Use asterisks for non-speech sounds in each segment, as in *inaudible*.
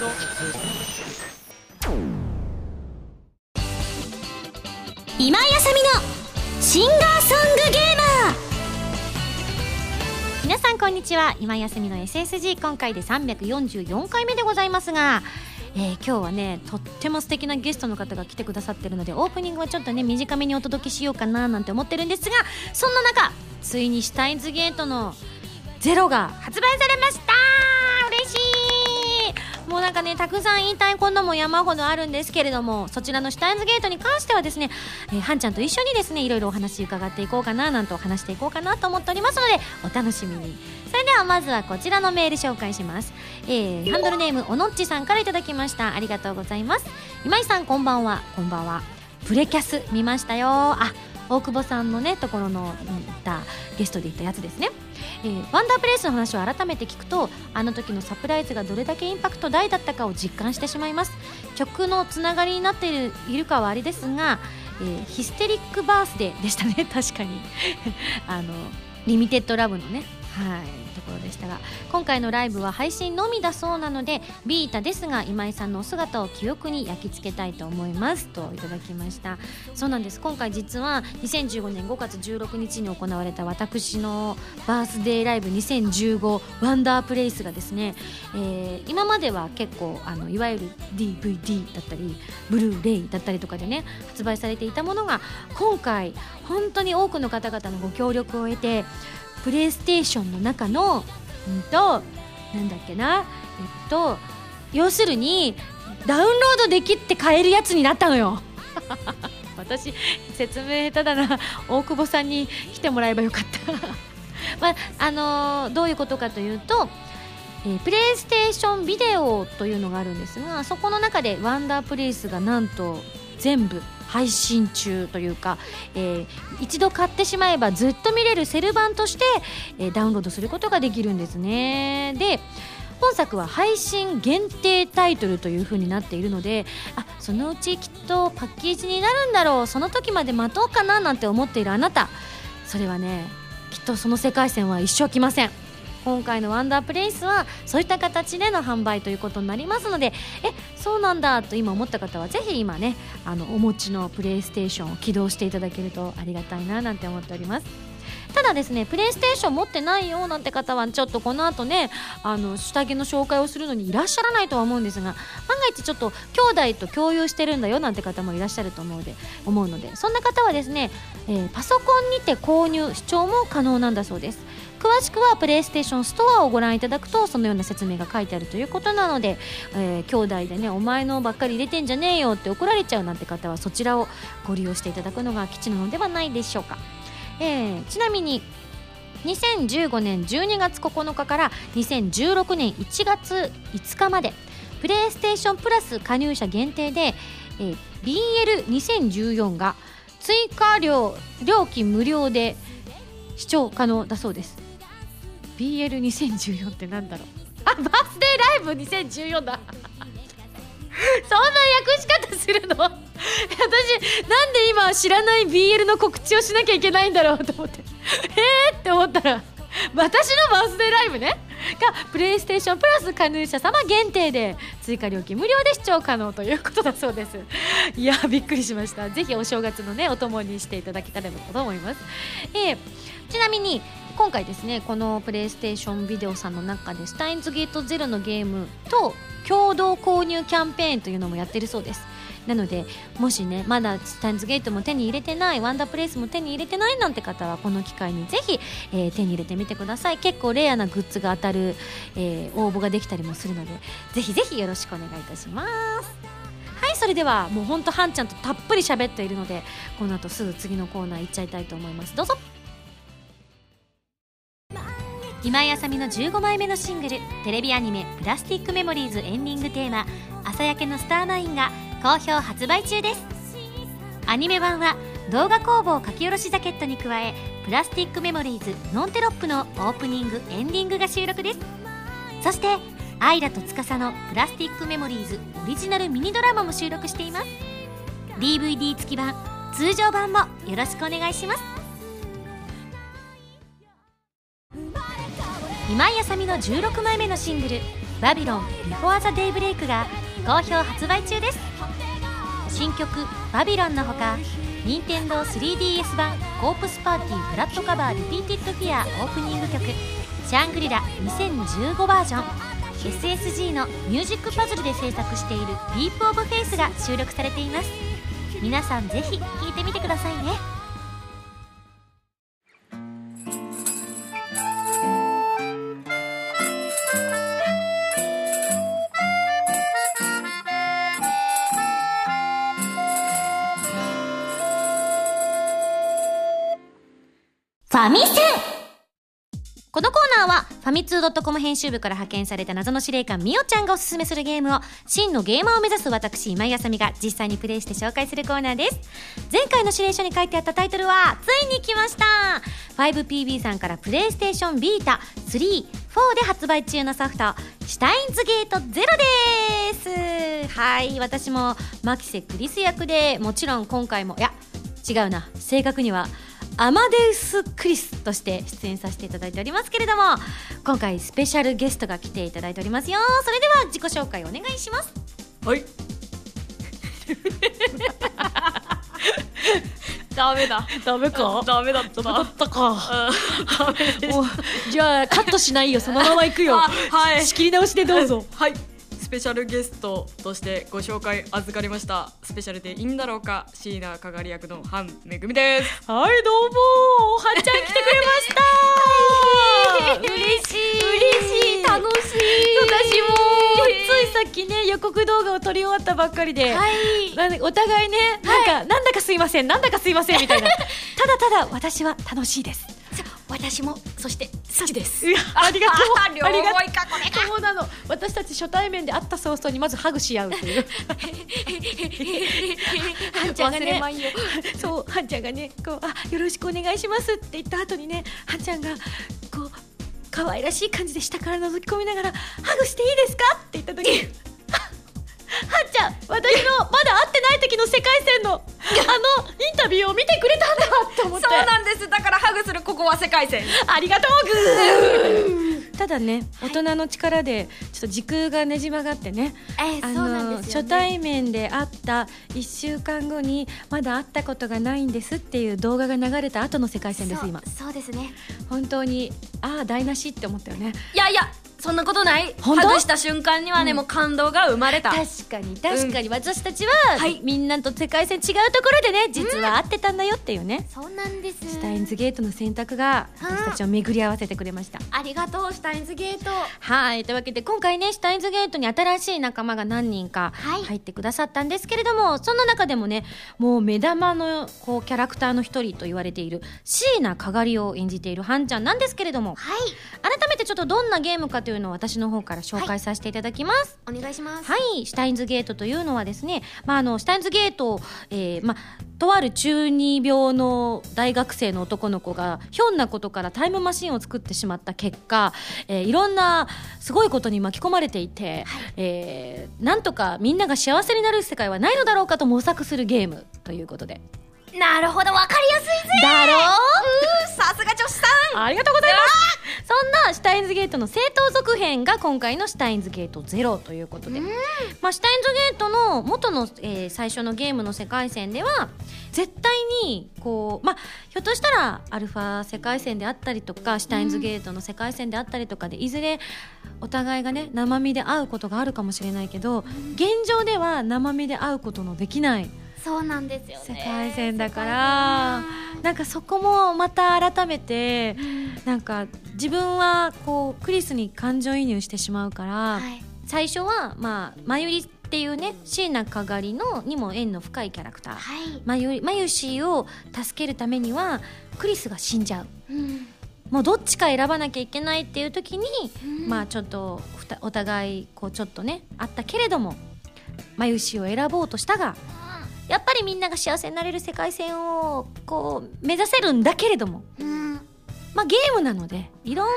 今井あさみのシンガーソングゲーマー皆さんこんにちは今井あさみの SSG 今回で344回目でございますがえー、今日はねとっても素敵なゲストの方が来てくださってるのでオープニングはちょっとね短めにお届けしようかななんて思ってるんですがそんな中ついにシュタインズゲートのゼロが発売されましたもうなんかねたくさん言いたいことも山ほどあるんですけれどもそちらのシュタインズゲートに関してはですね、えー、はんちゃんと一緒にですねいろいろお話伺っていこうかななんと話していこうかなと思っておりますのでお楽しみに。それではまずはこちらのメール紹介します、えー、ハンドルネームおのっちさんからいただきました。ありがとうございます。今井さんこんばんは。こんばんは。プレキャス見ましたよ。あ大久保さんのねところの行ったゲストで行ったやつですね。えー、ワンダープレイスの話を改めて聞くとあの時のサプライズがどれだけインパクト大だったかを実感してしまいます。曲のつながりになっているいるかはあれですが、えー、ヒステリックバースデーでしたね。確かに。*laughs* あのリミテッドラブのね。はい。ころでしたが今回のライブは配信のみだそうなのでビータですが今井さんのお姿を記憶に焼き付けたいと思いますといただきました。そうなんです。今回実は2015年5月16日に行われた私のバースデーライブ2015ワンダープレイスがですね、えー、今までは結構あのいわゆる DVD だったりブルーレイだったりとかでね発売されていたものが今回本当に多くの方々のご協力を得てプレイステーションの中の、うんと、なんだっけな、えっと、要するに、ダウンロードできって買えるやつになったのよ。*laughs* 私、説明下手だな。大久保さんに来てもらえばよかった *laughs* まあ、あのー、どういうことかというと、えー、プレイステーションビデオというのがあるんですがそこの中でワンダープレイスがなんと全部配信中というか、えー、一度買ってしまえばずっと見れるセル版として、えー、ダウンロードすることができるんですね。で本作は配信限定タイトルという風になっているのであそのうちきっとパッケージになるんだろうその時まで待とうかななんて思っているあなた。それはねきっとその世界線は一生来ません。今回のワンダープレイスはそういった形での販売ということになりますのでえそうなんだと今思った方はぜひ今ねあのお持ちのプレイステーションを起動していただけるとありがたいななんて思っております。ただですねプレイステーション持ってないよなんて方はちょっとこの後ねあの下着の紹介をするのにいらっしゃらないとは思うんですが万が一ちょっと兄弟と共有してるんだよなんて方もいらっしゃると思うので思うのでそんな方はですね、えー、パソコンにて購入視聴も可能なんだそうです。詳しくはプレイステーションストアをご覧いただくとそのような説明が書いてあるということなので、えー、兄弟でねお前のばっかり入れてんじゃねえよって怒られちゃうなんて方はそちらをご利用していただくのが吉なのではないでしょうか、えー、ちなみに2015年12月9日から2016年1月5日までプレイステーションプラス加入者限定で、えー、BL2014 が追加料料金無料で視聴可能だそうです。BL2014 ってなんだろう？あバースデーライブ2014だ。*laughs* そんな訳し方するの？*laughs* 私なんで今知らない BL の告知をしなきゃいけないんだろうと思って。*laughs* えーって思ったら私のバースデーライブね？がプレイステーションプラス加入者様限定で追加料金無料で視聴可能ということだそうです。いやびっくりしました。ぜひお正月のねお供にしていただけたらと思います、えー、ちなみに今回ですねこのプレイステーションビデオさんの中でスタインズゲートゼロのゲームと共同購入キャンペーンというのもやってるそうです。なのでもしねまだスタインズゲートも手に入れてないワンダープレイスも手に入れてないなんて方はこの機会にぜひ、えー、手に入れてみてください。結構レアなグッズが当たる、えー、応募ができたりもするのでぜひぜひよろしくお願いいたします。はいそれではもうほんとはんちゃんとたっぷり喋っているのでこの後すぐ次のコーナー行っちゃいたいと思います。どうぞ。今井あさみの15枚目のシングルテレビアニメ「プラスティックメモリーズ」エンディングテーマ「朝焼けのスターマイン」が好評発売中です。アニメ版は動画工房書き下ろしジャケットに加えプラスティックメモリーズノンテロップのオープニングエンディングが収録です。そしてアイラと司のプラスティックメモリーズオリジナルミニドラマも収録しています。DVD 付き版通常版もよろしくお願いします。今井あさみの16枚目のシングル「 Babylon before the daybreak が好評発売中です。新曲「バビロンのほか任天堂 3DS 版 Corpse Party Blood Covered Repeated Fear オープニング曲「シャングリラ2015バージョン」SSG のミュージックパズルで制作している「ディープオブフェイスが収録されています。皆さんぜひ聴いてみてくださいね。ァミセン。このコーナーはファミツー .com 編集部から派遣された謎の司令官みおちゃんがおすすめするゲームを真のゲーマーを目指す私今井あさみが実際にプレイして紹介するコーナーです。前回の指令書に書いてあったタイトルはついに来ました。5PB さんからプレイステーションビータ34で発売中のソフトシュタインズゲートゼロです。はい私もマキセクリス役でもちろん今回もいや違うな正確にはアマデウス・クリスとして出演させていただいておりますけれども今回スペシャルゲストが来ていただいておりますよそれでは自己紹介お願いしますはい。*laughs* ダメだ。ダメか？ダメだったな。だったかダメです。おじゃあカットしないよそのまま行くよあはい。仕切り直しでどうぞはい。スペシャルゲストとしてご紹介預かりましたスペシャルでいいんだろうか椎名かがり役のハンめぐみです。はいどうもはっちゃん来てくれました。*laughs* 嬉しい。嬉しい。楽しい。私もついさっきね予告動画を撮り終わったばっかりで、はい。なんでお互いねなんか、なんだかすいませんなんだかすいませんみたいな。*laughs* ただただ私は楽しいです私もそして好きです。ありがとう。あありがとう。そうなの。私たち初対面で会った早々にまずハグし合うという。はんちゃんがねそうはんちゃんがねこうあよろしくお願いしますって言った後にねはんちゃんがこう可愛らしい感じで下から覗き込みながらハグしていいですかって言った時にはんちゃん私のまだ会ってない時の世界線のあのインタビューを見てくれたんだって思って。そうなんです。だからハグするここは世界線。ありがとう。グ *laughs* ーただね大人の力でちょっと時空がねじ曲がってねえあの初対面で会った1週間後にまだ会ったことがないんですっていう動画が流れた後の世界線です今。そうですね。本当にああ台無しって思ったよね。いやいやそんなことない？本当？ハグした瞬間にはね、もう感動が生まれた。確かに確かに。私たちは、はい。みんなと世界線違うところでね実は会ってたんだよっていうね、そうなんです。シュタインズゲートの選択が私たちを巡り合わせてくれました。ありがとうシュタインズゲート。はいというわけで今回ねシュタインズゲートに新しい仲間が何人かはい。入ってくださったんですけれども、その中でもねもう目玉のこうキャラクターの一人と言われている椎名かがりを演じているハンちゃんなんですけれどもはい。改めてちょっとどんなゲームかというのを私の方から紹介させていただきます。お願いしますはい、シュタインズゲートというのはですね、まあ、あのシュタインズゲート、えーまあ、とある中二病の大学生の男の子がひょんなことからタイムマシンを作ってしまった結果、えーいろんなすごいことに巻き込まれていて、えーなんとかみんなが幸せになる世界はないのだろうかと模索するゲームということで。なるほどわかりやすいぜ。だろ？うーさすが女子さん。ありがとうございます。そんなシュタインズゲートの正当続編が今回のシュタインズゲートゼロということで、まあ、シュタインズゲートの元の、えー最初のゲームの世界線では絶対にこう、まあ、ひょっとしたらアルファ世界線であったりとかシュタインズゲートの世界線であったりとかで、いずれお互いがね生身で会うことがあるかもしれないけど、現状では生身で会うことのできないそうなんですよね。世界線だから。なんかそこもまた改めてなんか自分はこうクリスに感情移入してしまうから、はい。最初はまあまゆりっていうね椎名かがりのにも縁の深いキャラクター。はい。まゆりまゆしを助けるためにはクリスが死んじゃう。うん。もうどっちか選ばなきゃいけないっていう時に、うん。まあちょっとお互いこうちょっとねあったけれどもまゆしを選ぼうとしたがやっぱりみんなが幸せになれる世界線をこう目指せるんだけれどもうん。まあゲームなのでいろんな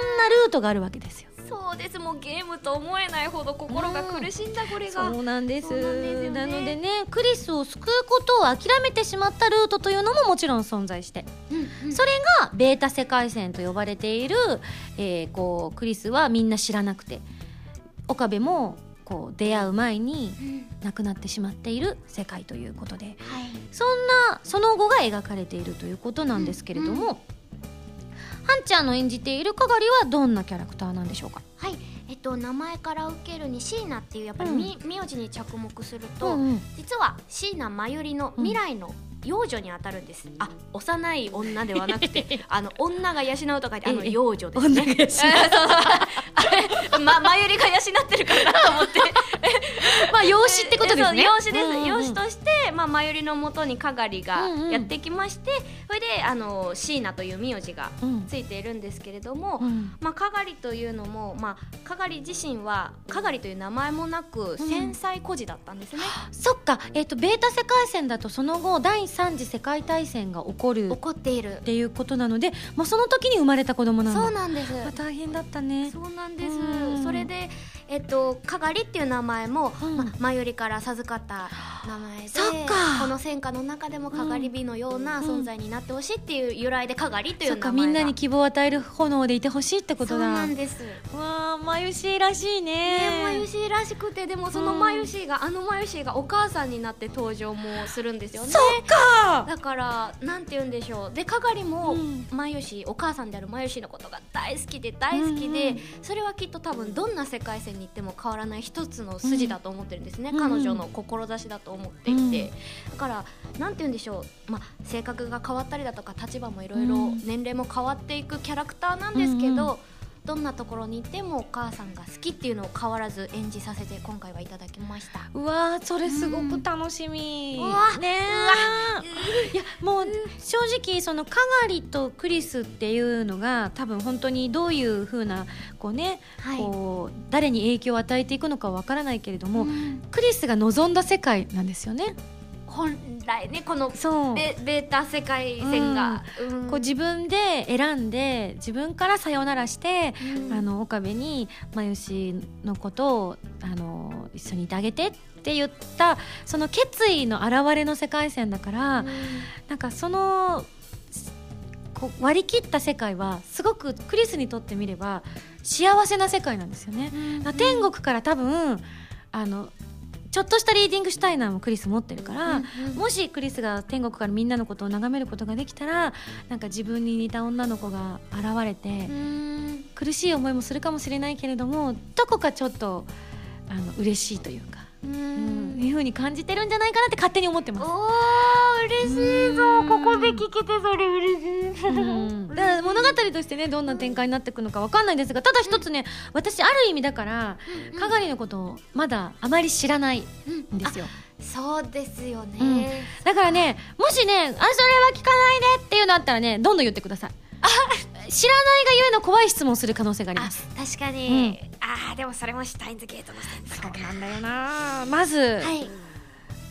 ルートがあるわけですよ。そうです。もうゲームと思えないほど心が苦しんだこれが、そうなんです。ね。なのでねクリスを救うことを諦めてしまったルートというのももちろん存在して。うんうん。それがベータ世界線と呼ばれている、えーこうクリスはみんな知らなくて。岡部もこう出会う前にうん。亡くなってしまっている世界ということで。はい。そんなその後が描かれているということなんですけれども、ハンちゃんの演じているかがりはどんなキャラクターなんでしょうか？はい。えっと名前から受けるに椎名っていうやっぱりみ名字に着目すると、うんうん。実は椎名真由里の未来の幼女にあたるんです、あ幼い女ではなくて *laughs* あの女が養うとかであのええ。幼女です。ね女が養う。え *laughs* ーそう。そうあれま真由里が養ってるからなと思ってまあ養子ってことですね。養子です、養子として、まあ、真由里のもとにかがりがやってきまして、それであの椎名という名字がうん。ついているんですけれども、うん。まあ、かがりというのも、まあ、かがり自身はかがりという名前もなくうん。繊細孤児だったんですね、そっか、えっとベータ世界線だとその後第三次世界大戦が起こる。怒っている。っていうことなので、まあ、その時に生まれた子供なんだそうなんです。まあ大変だったね。そうなんです。うん。それでえっとかがりっていう名前も、うん。まあ、前よりから授かった名前でそっか。この戦火の中でもかがり火のような存在になってほしいっていう由来でかがりといそう名前が。みんなに希望を与える炎でいてほしいってことそうだなんです。わあまゆしらしいね。ね、マユシーらしくてでもそのマユシーが、あのマユシーがお母さんになって登場もするんですよね。そっか。だからなんて言うんでしょう。でかがりもうん。マユシーお母さんであるマユシーのことが大好きで大好きで、うんうん。それはきっと多分どんな世界線に行っても変わらない一つの筋だと思ってるんですね、うん。彼女の志だと思っていて、だからなんて言うんでしょう、まあ、性格が変わったりだとか立場もいろいろうん。年齢も変わっていくキャラクターなんですけど、どんなところにいてもお母さんが好きっていうのを変わらず演じさせて今回はいただきました。うわーそれすごく楽しみ、うん。うわねえいやもう正直そのかがりとクリスっていうのが多分本当にどういうふうなこうね、はい。こう誰に影響を与えていくのかわからないけれども、うん。クリスが望んだ世界なんですよね本来ねこのそう。ベベータ世界線が、うん。こう自分で選んで自分からさよならして、うん。あの岡部に真由のことをあの一緒にいてあげてって言ったその決意の表れの世界線だから、なんかその割り切った世界はすごくクリスにとってみれば幸せな世界なんですよね。うん。天国から多分あのちょっとしたリーディングシュタイナーもクリス持ってるから、うんうん。もしクリスが天国からみんなのことを眺めることができたらなんか自分に似た女の子が現れて、うん。苦しい思いもするかもしれないけれどもどこかちょっとあの嬉しいというか、ううん。んいうふうに感じてるんじゃないかなって勝手に思ってます。おー嬉しいぞ。ここで聞けてそれ嬉しい。うん。だから物語としてねどんな展開になっていくのかわかんないんですがただ一つね、私ある意味だからかがりのことをまだあまり知らないんですよ。そうですよね、うん。だからねもしねあそれは聞かないでっていうのあったらねどんどん言ってください知らないがゆえの怖い質問をする可能性がありあます。確かに、あーでもそれもシュタインズゲートの選択そうなんだよな。まず、はい。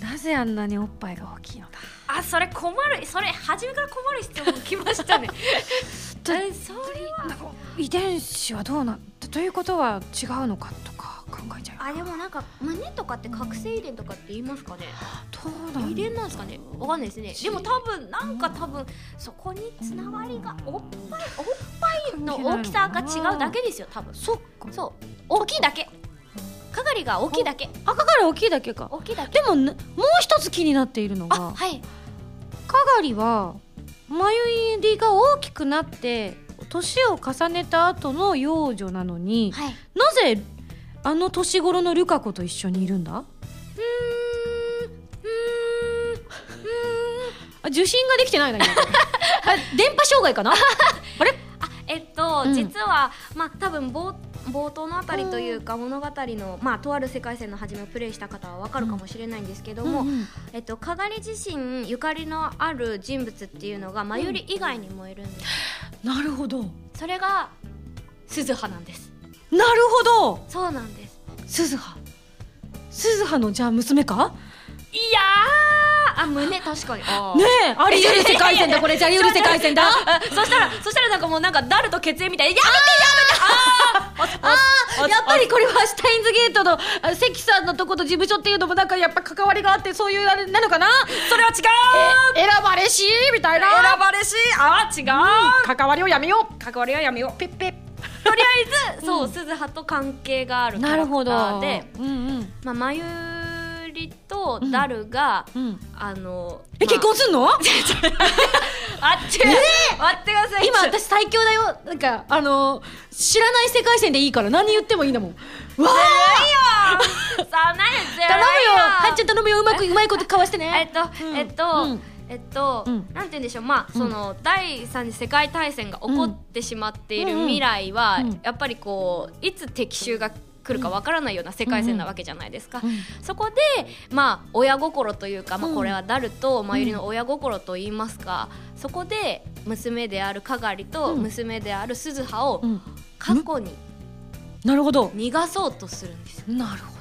なぜあんなにおっぱいが大きいのだ？あそれ困るそれ初めから困る質問きましたね。*laughs* それは。遺伝子はどうなということは違うのかと。か考えちゃうあでもなんか胸とかって覚醒遺伝とかって言いますかね？どう遺伝なんですかね？わかんないですね。でも多分なんか多分そこにつながりがおっぱいおっぱいの大きさが違うだけですよ多分。そっか。そう。大きいだけ。かがりが大きいだけ。赤から大きいだけか。大きいだけ。でもねもう一つ気になっているのあがはい。かがりは眉入りが大きくなって年を重ねた後の幼女なのに、はい。なぜあの年頃のルカ子と一緒にいるんだ？うーんうーんうあ受信ができてないな電波障害かな？あれ？あえっと、うん。実はまあ多分冒冒頭のあたりというか物語の、まあ、とある世界線の初めをプレイした方は分かるかもしれないんですけども、うんうんえっと、かがり自身ゆかりのある人物っていうのがまゆり以外にもいるんです、なるほど。それが鈴葉なんですなるほど。そうなんです。鈴葉。鈴葉のじゃあ娘か？いやー。あ胸確かに。ねえ。あり得る世界線だこれ。*laughs* じゃあり得る世界線だ。あそしたらそしたらなんかもうなんかダルと血縁みたいな。やめてやめて。あー。あやっぱりこれはシュタインズゲートのあ関さんのとこと事務所っていうのもなんかやっぱ関わりがあってそういうあれなのかな？それは違う。選ばれし？みたいな。選ばれし。あ違う、関わりをやめよう。関わりはやめよう。ペッペッあえずそう、鈴葉と関係があるキャなるラクタほど。ーで、うんうん。まあ、まゆりとダルが、うん。あのえ結婚すんの？*laughs* あっち、待ってください。今私最強だよ。なんかあの知らない世界線でいいから何言ってもいいんだもん。*laughs* わあさあ何頼むよ。はっちゃん頼むよ。うまくうまいことかわして *laughs* えねっと、うん。えっと、うんえっと、うん。なんて言うんでしょう。まあ、その第三次世界大戦が起こってしまっているうん。未来は、うん。やっぱりこういつ敵襲が来るかわからないような世界線なわけじゃないですか、うん。そこでまあ親心というか、まあ、うん。これはダルとまゆりの親心と言いますか、そこで娘であるかがりとうん。娘である鈴葉をうん。過去になるほど。逃がそうとするんですよ。なるほど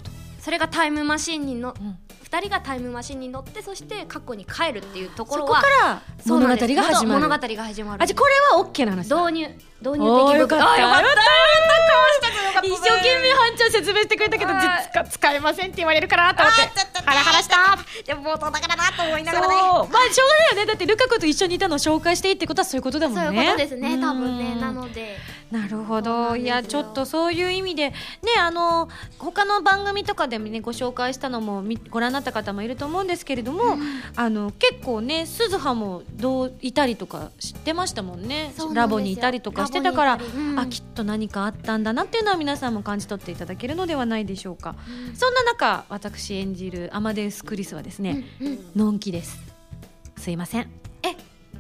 それがタイムマシンにのうん。2人がタイムマシンに乗ってそして過去に帰るっていうとこそろはこから物語が始まる。物語が始まる。あじゃあこれは OK な話だ導入導入的よかった。あよかったよかった。一生懸命ハンちゃん説明してくれたけどはい。実か使えませんって言われるかなと思って。ハラハラした。でも冒頭だからなと思いながらね。まあしょうがないよね。だってルカ子と一緒にいたのを紹介していいってことはそういうことだもんね。そういうことですね。多分ね。うん。なのでなるほど。いやちょっとそういう意味でねあの他の番組とかでもねご紹介したのもみご覧になった方もいると思うんですけれども、あの結構ね鈴葉もどういたりとか知ってましたもんね。ラボにいたりとかしてたから、うん。あきっと何かあったんだなっていうのは皆さんも感じ取っていただけるのではないでしょうか、そんな中私演じるアマデウス・クリスはですね、うんのんきです。すいません。え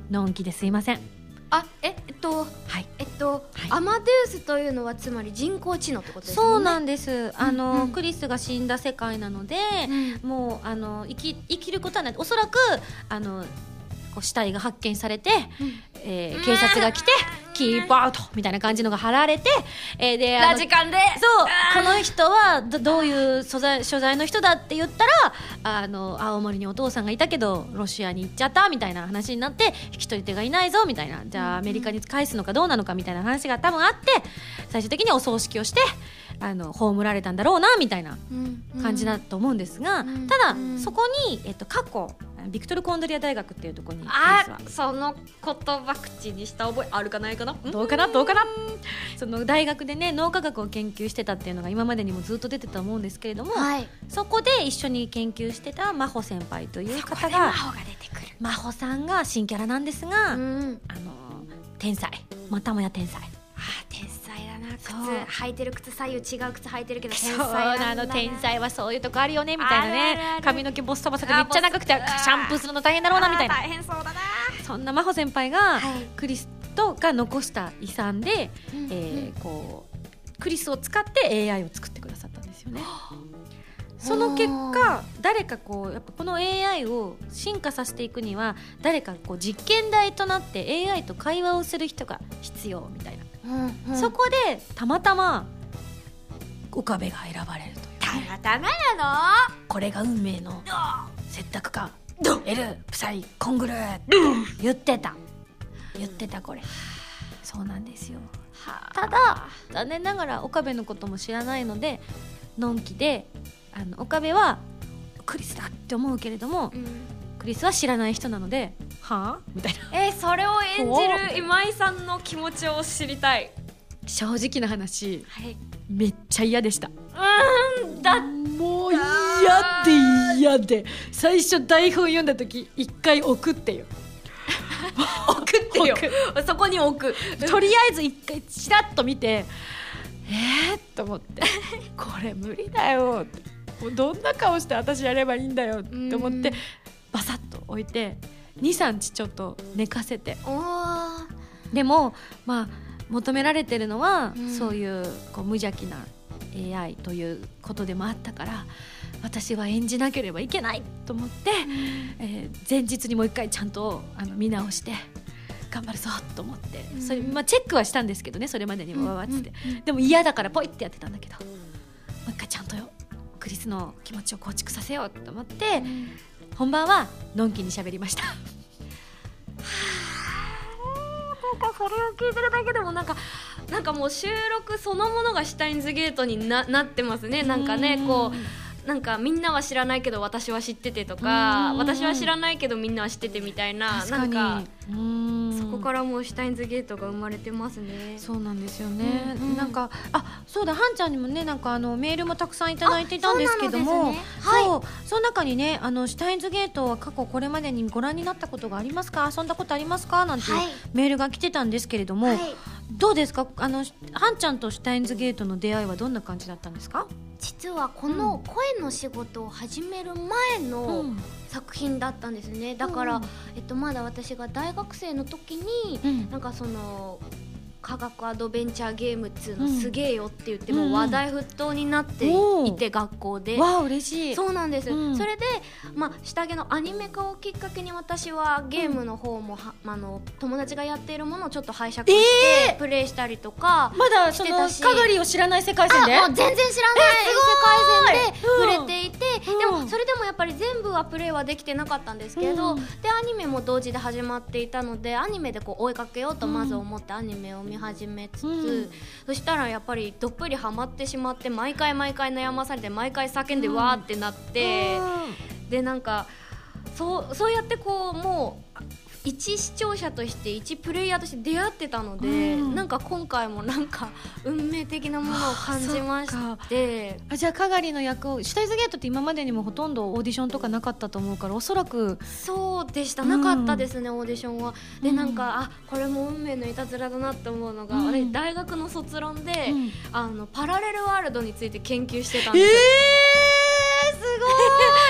のんきですいませんあええっとはい。えっと、はい。アマデウスというのはつまり人工知能ってことですそうんなんです。あの、うんうん。クリスが死んだ世界なので、うん。もうあの生き生きることはない。おそらくあのこう死体が発見されて、えー警察が来て「キープアウト」みたいな感じのが貼られて、えーでラジカンで。そうこの人はどどういう素材所在の人だって言ったらあの青森にお父さんがいたけどロシアに行っちゃったみたいな話になって引き取り手がいないぞみたいな。じゃあアメリカに返すのかどうなのかみたいな話が多分あって最終的にお葬式をしてあの葬られたんだろうなみたいなうん。感じだと思うんですが、うん。ただ、うん。そこに、えっと、過去ビクトル・コンドリア大学っていうところにあその言葉口にした覚えあるかないかな？はどうかな？どうかな？その大学でね脳科学を研究してたっていうのが今までにもずっと出てたと思うんですけれども、はい。そこで一緒に研究してた真帆先輩という方が真帆さんが新キャラなんですが、うん。あの天才。またもや天才あ天才だな靴。履いてる靴左右違う靴履いてるけど天才なの天才はそういうとこあるよねみたいなね。髪の毛ボッサボサでめっちゃ長くてシャンプーするの大変だろうなみたいな。大変そうだな。そんな真帆先輩が、はいクリスとが残した遺産で、うんえーこうクリスを使って AI を作ってくださったんですよね。その結果誰かこうやっぱこの AI を進化させていくには誰かこう実験台となって AI と会話をする人が必要みたいな、そこでたまたま岡部が選ばれるというたまたまなこれが運命の選択かエルプサイコングル言ってた。言ってたこれ。そうなんですよ。ただ残念ながら岡部のことも知らないのでのんきであの岡部はクリスだって思うけれどもの、うん。クリスは知らない人なのでは？あみたいな。えーそれを演じる今井さんの気持ちを知りたい。正直な話はい。めっちゃ嫌でした。うんだもう嫌で嫌で。最初台本読んだ時一回置くってよ送 *laughs* ってよ置そこに置く。とりあえず一回チラッと見てえー、と思って。*laughs* これ無理だよ。どんな顔して私やればいいんだよって思ってうん。バサッと置いて23日ちょっと寝かせて。でもまあ求められてるのは、うん。そういうこう無邪気な AI ということでもあったから私は演じなければいけないと思って、えー前日にもう一回ちゃんとあの見直して頑張るぞと思って、うん。それまあ、チェックはしたんですけどねそれまでにもわわっつって、うん。うん。でも嫌だからポイってやってたんだけどもう一回ちゃんとよクリスの気持ちを構築させようと思って、本番はのんきに喋りました。なんかそれを聞いてるだけでもなんかなんかもう収録そのものがシュタインズゲートにななってますねなんかねうんこうなんかみんなは知らないけど私は知っててとかうん私は知らないけどみんなは知っててみたいななんかうん。そこからもうシュタインズゲートが生まれてますね。そうなんですよね、うんうん。なんかあそうだはんちゃんにもねなんかあのメールもたくさんいただいていたんですけどもね。はい。そうその中にねあのシュタインズゲートは過去これまでにご覧になったことがありますか？遊んだことありますか？なんてメールが来てたんですけれども、はい。どうですか？あのはんちゃんとシュタインズゲートの出会いはどんな感じだったんですか、実はこの声の仕事を始める前のん。作品だったんですね。だから、うん。えっと、まだ私が大学生の時に、うん。なんかその科学アドベンチャーゲームっつうのうんすげえよって言ってうんうん。も話題沸騰になっていて学校で。わあ嬉しい。そうなんです、うん。それで、まあ、下着のアニメ化をきっかけに私はゲームの方もは、あの友達がやっているものをちょっと拝借して、プレイしたりとかまだそのしてたし。かがりを知らない世界線で？あもう全然知らない世界線でうん。触れていて、うん。でもそれでもやっぱり全部はプレイはできてなかったんですけど、うん。でアニメも同時で始まっていたのでアニメでこう追いかけようとまず思ってアニメを見始めつつ、うん。そしたらやっぱりどっぷりハマってしまって毎回毎回悩まされて毎回叫んでうんわーってなって、でなんかそうそうやってこうもう一視聴者として一プレイヤーとして出会ってたので、うん。なんか今回もなんか運命的なものを感じまして。あじゃあかがりの役をシュタインズゲートって今までにもほとんどオーディションとかなかったと思うからおそらく。そうでした。うんなかったですね、オーディションは。で、うん。なんかあこれも運命のいたずらだなって思うのが、うん。大学の卒論で、うん。あのパラレルワールドについて研究してたんえー、ですす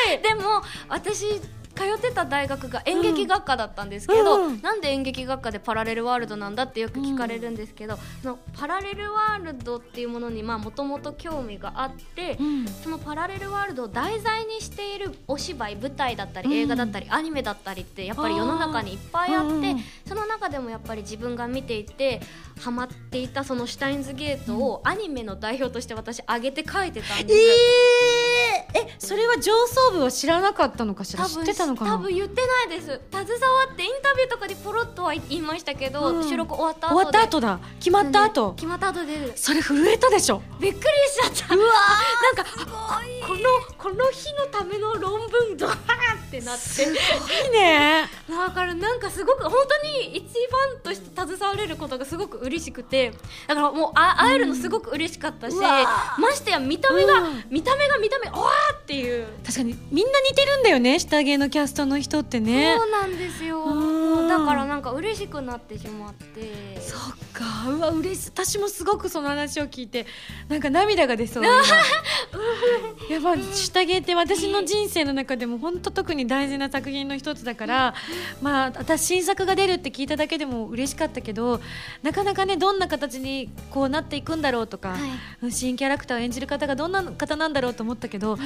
ごい。*laughs* でも私通ってた大学が演劇学科だったんですけど、うん。なんで演劇学科でパラレルワールドなんだってよく聞かれるんですけど、そのパラレルワールドっていうものにもともと興味があって、うん。そのパラレルワールドを題材にしているお芝居舞台だったりうん。映画だったり、アニメだったりってやっぱり世の中にいっぱいあって、うんその中でもやっぱり自分が見ていてハマっていたそのシュタインズゲートをアニメの代表として私上げて書いてたんえです。ー、えそれは上層部は知らなかったのかしら？知ってたのかな？多分言ってないです。携わってインタビューとかでポロッとは言いましたけど、うん。収録終わった後で。終わった後だ。決まった後、決まった後でそれ震えたでしょ？びっくりしちゃった。うわなんかあこのこの日のための論文ドワーってなって。いいね。だからなんかすごく本当に一ファンとして携われることがすごく嬉しくて。だからもうあ会えるのすごく嬉しかったし、うわましてや見た目が、うん。見た目が見た目わーっていう。確かにみんな似てるんだよね下着のキャストの人ってね。そうなんですよ。うん。だからなんか嬉しくなってしまって。そっか。うわ嬉しい。私もすごくその話を聞いてなんか涙が出そう今 *laughs* やっぱ下着って私の人生の中でも本当特に大事な作品の一つだからまあ私新作が出るって聞いただけでも嬉しかったけどなかなかねどんな形にこうなっていくんだろうとか、新キャラクターを演じる方がどんな方なんだろうと思ったけど、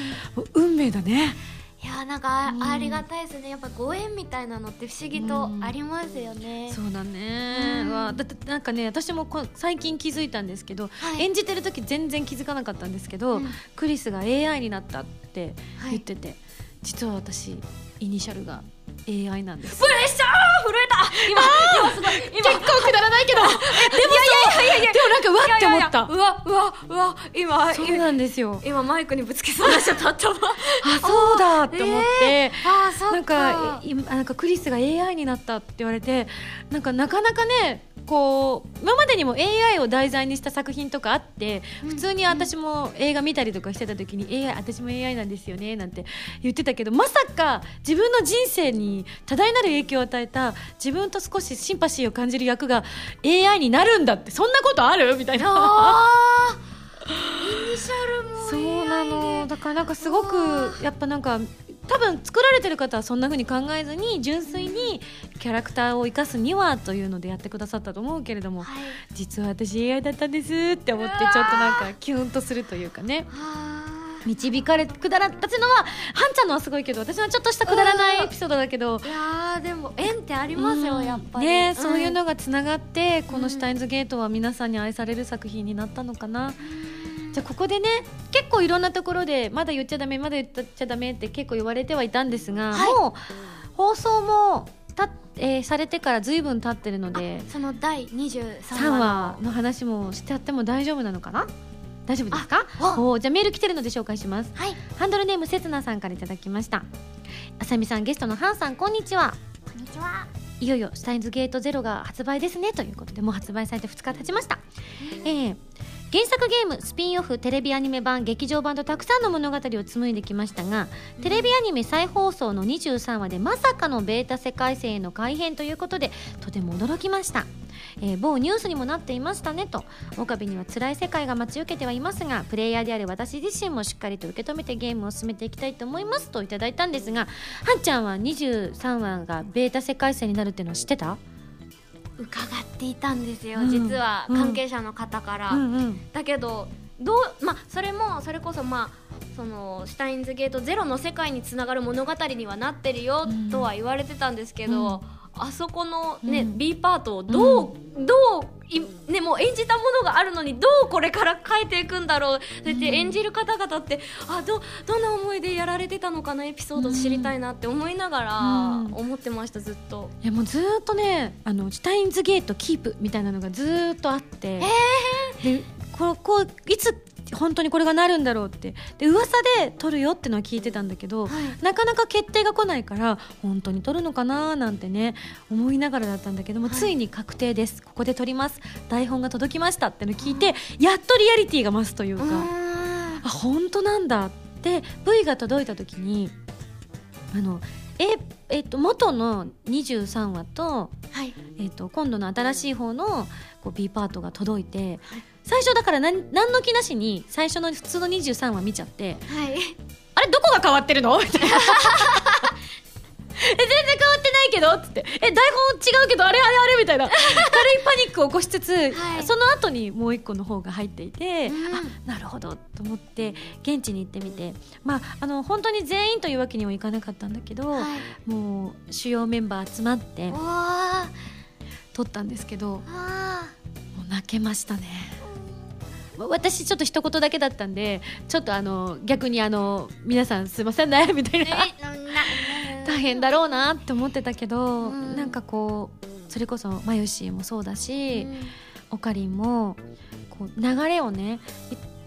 運命だねいやーなんかあ,、りがたいですね。やっぱご縁みたいなのって不思議とありますよね、そうだね、うん。わだってなんかね私もこ最近気づいたんですけど、はい。演じてる時全然気づかなかったんですけど、うん。クリスが AI になったって言ってて、実は私イニシャルが AI なんです。プレッシャー震えた。今今すごい今。結構くだらないけど。でもそういやいやいや。い。やでもなんかうわって思った。うわうわうわ。今そうなんですよ。今マイクにぶつけそうな人だったわあそうだって思って、あーなんかいなんかクリスが AI になったって言われてなんかなかなかねこう今までにも AI を題材にした作品とかあって普通に私も映画見たりとかしてた時に AI 私も AI なんですよねなんて言ってたけどまさか自分の人生に多大なる影響を与えた自分と少しシンパシーを感じる役が AI になるんだってそんなことある？みたいな。*laughs* イニシャルもそうなの。で。だからなんかすごくやっぱなんか多分作られてる方はそんな風に考えずに純粋にキャラクターを生かすにはというのでやってくださったと思うけれども、はい。実は私 AI だったんですって思ってちょっとなんかキュンとするというかね。あ。導かれくだら私のははんちゃんのはすごいけど私のはちょっとしたくだらないエピソードだけどーいやーでも縁ってありますよ、うん。やっぱり。ね、ん。そういうのがつながってこの「シュタインズゲート」は皆さんに愛される作品になったのかな。じゃあここでね結構いろんなところでまだ言っちゃダメまだ言っちゃダメって結構言われてはいたんですが、はい。もう放送もた、えーされてからずいぶん経ってるのでその第23 3話。話の話もしてやっても大丈夫なのかな？大丈夫ですか？あお。ーじゃあメール来てるので紹介します。はい。ハンドルネームせつなさんからいただきました。あさみさんゲストのハンさんこんにちは。こんにちは。いよいよ「シュタインズゲートゼロが発売ですね。ということでもう発売されて2日経ちました、えー原作ゲームスピンオフテレビアニメ版劇場版とたくさんの物語を紡いできましたがテレビアニメ再放送の23話でまさかのベータ世界線への改変ということでとても驚きました、えー某ニュースにもなっていましたねと岡部には辛い世界が待ち受けてはいますがプレイヤーである私自身もしっかりと受け止めてゲームを進めていきたいと思いますといただいたんですがはんちゃんは23話がベータ世界線になるっていうのは知ってた？伺っていたんですよ、うん。実はうん。関係者の方から、うんうん。だけどどうまあそれもそれこそまあそのシュタインズゲートゼロの世界につながる物語にはなってるようん。とは言われてたんですけど、あそこのね、うん。B パートをどう、どういねもう演じたものがあるのにどうこれから変えていくんだろう。そうやって演じる方々ってあどどんな思いでやられてたのかなエピソード知りたいなって思いながらうん。思ってましたずっと。いやもうずーっとねあのシュタインズゲートキープみたいなのがずーっとあって、でこうこういつ本当にこれがなるんだろうって。で噂で撮るよってのは聞いてたんだけど、なかなか決定が来ないから本当に撮るのかななんてね思いながらだったんだけども、ついに確定です。ここで撮ります。台本が届きましたっての聞いてやっとリアリティが増すというか。あ本当なんだって V が届いた時にあのええっと元の23話と,、はい。えっと今度の新しい方のこう B パートが届いて、最初だから何何の気なしに最初の普通の23話見ちゃってはい。あれどこが変わってるの？みたいな。*laughs* え全然変わってないけど？っつって。え台本違うけどあれあれあれ？みたいな。軽いパニックを起こしつつ、はい。その後にもう一個の方が入っていて、うん。あなるほどと思って現地に行ってみて。まああの本当に全員というわけにはいかなかったんだけど、はい。もう主要メンバー集まって撮ったんですけどもあう泣けましたね。私ちょっと一言だけだったんでちょっとあの逆にあの皆さんすいませんねみたいーな大変だろうなって思ってたけど、うん。なんかこうそれこそマユシーもそうだし、うん。オカリンもこう流れをね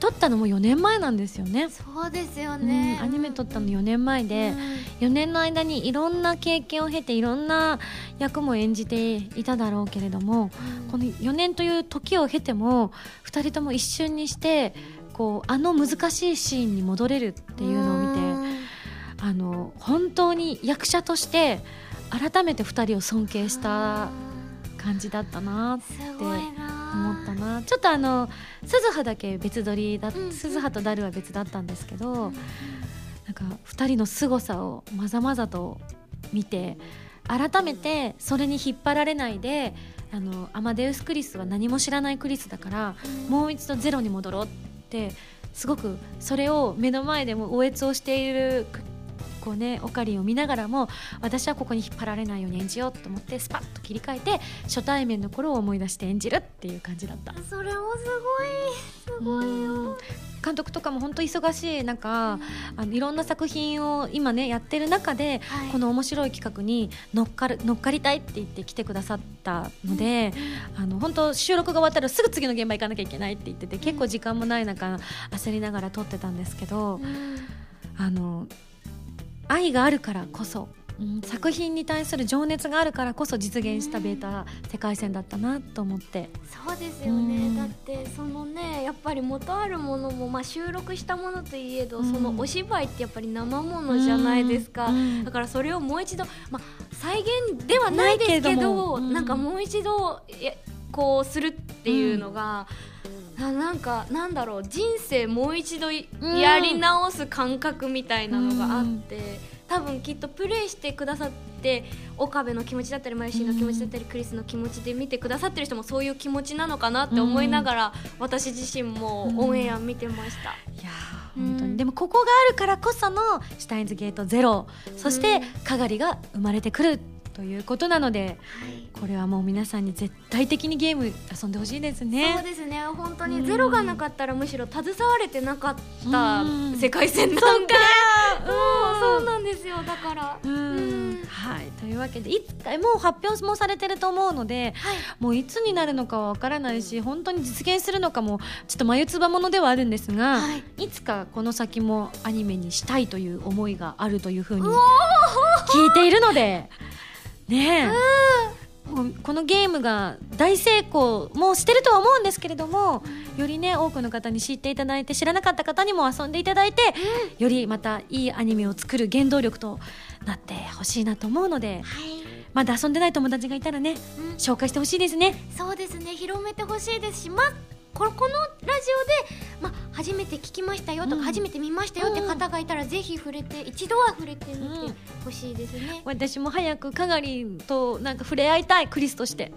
撮ったのも4年前なんですよね。そうですようんね、アニメ撮ったの4年前で、うん。4年の間にいろんな経験を経ていろんな役も演じていただろうけれどもこの4年という時を経ても2人とも一瞬にしてこうあの難しいシーンに戻れるっていうのを見てうん。あの本当に役者として改めて2人を尊敬した感じだったなってすごいな。ちょっとあの鈴葉だけ別撮りだ、うん鈴葉とダルは別だったんですけど、なんか2人の凄さをまざまざと見て改めてそれに引っ張られないであのアマデウス・クリスは何も知らないクリスだからもう一度ゼロに戻ろうってすごくそれを目の前でも応悦をしているこうねオカリンを見ながらも私はここに引っ張られないように演じようと思ってスパッと切り替えて初対面の頃を思い出して演じるっていう感じだった。それもすごい。すごいうん。監督とかも本当忙しい中、あのいろんな作品を今ねやってる中で、はい。この面白い企画に乗っかる乗っかりたいって言って来てくださったので、あの本当収録が終わったらすぐ次の現場行かなきゃいけないって言ってて結構時間もない中焦りながら撮ってたんですけど、あの愛があるからこそ、うん。作品に対する情熱があるからこそ実現したベータ世界線だったなと思って。そうですようん。ねだってそのねやっぱり元あるものも、まあ、収録したものといえど、うん。そのお芝居ってやっぱり生ものじゃないですか、うん。だからそれをもう一度、まあ、再現ではないですけどなん。かもう一度えこうするっていうのが、ななんかなんだろう人生もう一度やり直す感覚みたいなのがあって。多分きっとプレイしてくださって岡部の気持ちだったりマユシーの気持ちだったり、クリスの気持ちで見てくださってる人もそういう気持ちなのかなって思いながら、私自身もオンエア見てました。いや本当にでもここがあるからこそのシュタインズゲートゼロそしてかがりが生まれてくるということなのでこれはもう皆さんに絶対的にゲーム遊んでほしいですそうね。ですね。本当にゼロがなかったらむしろ携われてなかったうん。世界線なんでそうそうなんですよ。だから。はい。というわけでいつかもう発表もされてると思うのではい。もういつになるのかはわからないし本当に実現するのかもちょっと眉唾ものではあるんですが、はい。い、つかこの先もアニメにしたいという思いがあるというふうに聞いているので *laughs* ねうこのゲームが大成功もしてるとは思うんですけれどもよりね多くの方に知っていただいて知らなかった方にも遊んでいただいて、よりまたいいアニメを作る原動力となってほしいなと思うのではい。まだ遊んでない友達がいたらねうん。紹介してほしいですね。そうですね。広めてほしいですしまあこれこのラジオで、まあ、初めて聞きましたよとか、うん。初めて見ましたよって方がいたら、ぜひ触れて一度は触れてみてうんほしいですね、私も早くかがりんとなんか触れ合いたいクリスとして。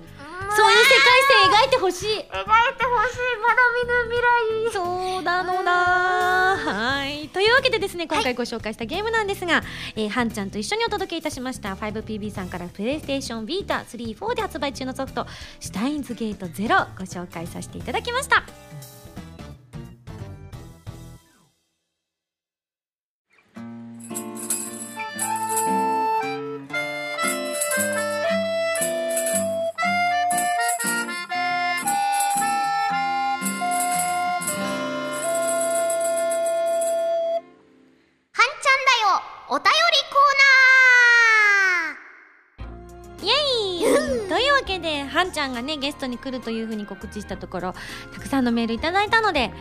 そそういう世界線描いてほしい。描いてほしい。まだ見ぬ未来。そうなのだはい。というわけでですね今回ご紹介したゲームなんですが、えーはんちゃんと一緒にお届けいたしました。5PB さんからプレイステーションビータ34で発売中のソフト「シュタインズゲート0」ご紹介させていただきましたゃんがねゲストに来るというふうに告知したところたくさんのメールいただいたので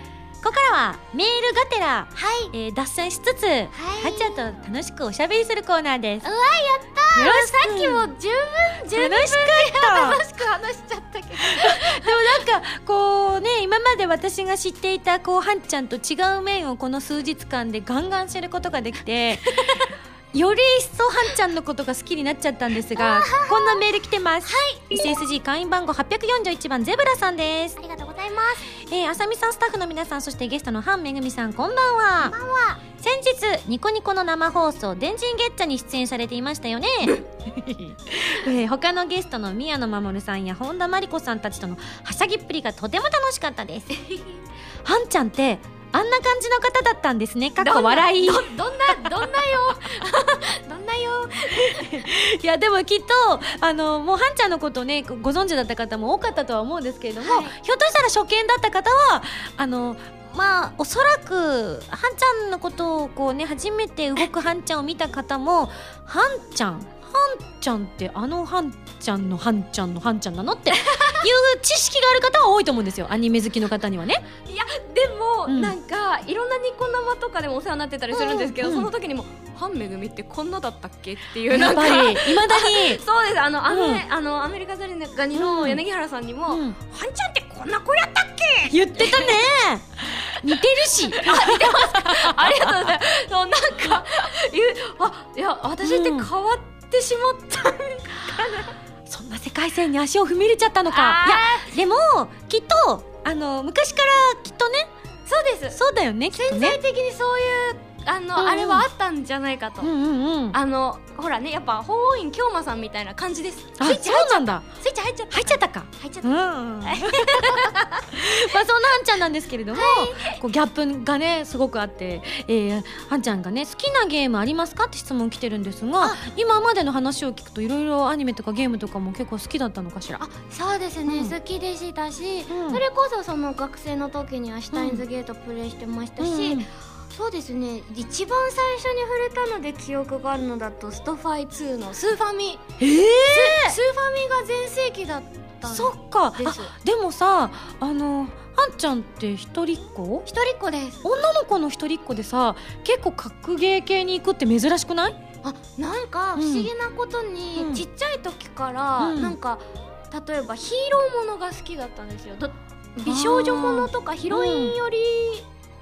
ここからはメールがてら、はい。えー脱線しつつ、はっちゃんと楽しくおしゃべりするコーナーです。うわやったー。よろしく。さっきも十分十分楽しかった。楽しく話しちゃったけど。*laughs* でもなんかこうね今まで私が知っていたこうはんちゃんと違う面をこの数日間でガンガン知ることができてより一層はんちゃんのことが好きになっちゃったんですがこんなメール来てます、SSG 会員番号841番ゼブラさんです。ありがとうござい。ますえー、あさみさんスタッフの皆さんそしてゲストのハンめぐみさんこんばんは。こんばんは。先日ニコニコの生放送「電人ゲッチャ」に出演されていましたよね、*laughs* えー他のゲストの宮野真守さんや本田真理子さんたちとのはしゃぎっぷりがとても楽しかったです。*laughs* はんちゃんってあんな感じの方だったんですね。かっこ笑い。どどんなどんなよ。どんなよ。*laughs* *laughs* いやでもきっとあのもうはんちゃんのことをねごご存知だった方も多かったとは思うんですけれども、はい。ひょっとしたら初見だった方はあのまあおそらくはんちゃんのことをこうね初めて動くはんちゃんを見た方もはんちゃんはんちゃんってあのはんちゃんのはんちゃんのはんちゃんなのっていう *laughs* 知識がある方は多いと思うんですよ。アニメ好きの方にはね。いやでも、うん。なんかいろんなニコ生とかでもお世話になってたりするんですけど、うんその時にも「ハンめぐみってこんなだったっけ?」っていうなんかやっぱりいまだに。*laughs* そうです。あのアメ,、うん。あのアメリカザリガニの柳原さんにも「うんはんちゃんってこんな子やったっけ?言ってたね。*laughs* 似てるし。ありがとうございます。そうなんか言うあいや私って変わってしまった、そんな世界線に足を踏み入れちゃったのか。あいやでもきっとあの昔からきっとね。そうです。そうだよねきっとね。潜在的にそういうあの、うんうん。あれはあったんじゃないかと、うんうんうん。あのほらねやっぱ法務員京馬さんみたいな感じです。あスイッチそうなんだ。スイッチ入っちゃった。入っちゃったか。入っちゃっうんた、*laughs* まあそんなはんちゃんなんですけれども、こうギャップがねすごくあって、えー、はんちゃんがね好きなゲームありますかって質問来てるんですが今までの話を聞くといろいろアニメとかゲームとかも結構好きだったのかしら？あそうですね、うん。好きでしたし、うん。それこそその学生の時にはシュタインズゲートプレイしてましたし、うんそうですね。一番最初に触れたので記憶があるのだとストファイ2のスーファミ。えー、ススーファミが全盛期だったんそっか。あでもさあのはんちゃんって一人っ子？一人っ子です。女の子の一人っ子でさ結構格ゲー系に行くって珍しくない？あなんかうん。不思議なことに、うん。ちっちゃい時から、うん。なんか例えばヒーローものが好きだったんですよ。ど美少女ものとかヒロインより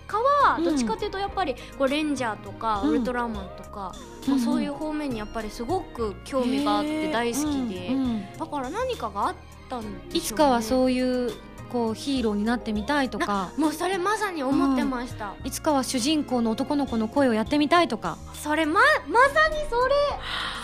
かは、うん。どっちかというとやっぱりこうレンジャーとか、うん。ウルトラマンとか、うん。まあ、そういう方面にやっぱりすごく興味があって大好きで、だから何かがあったんでね、いつかはうそういうこうヒーローになってみたいとか。もうそれまさに思ってました、いつかは主人公の男の子の声をやってみたいとか。それままさにそれ。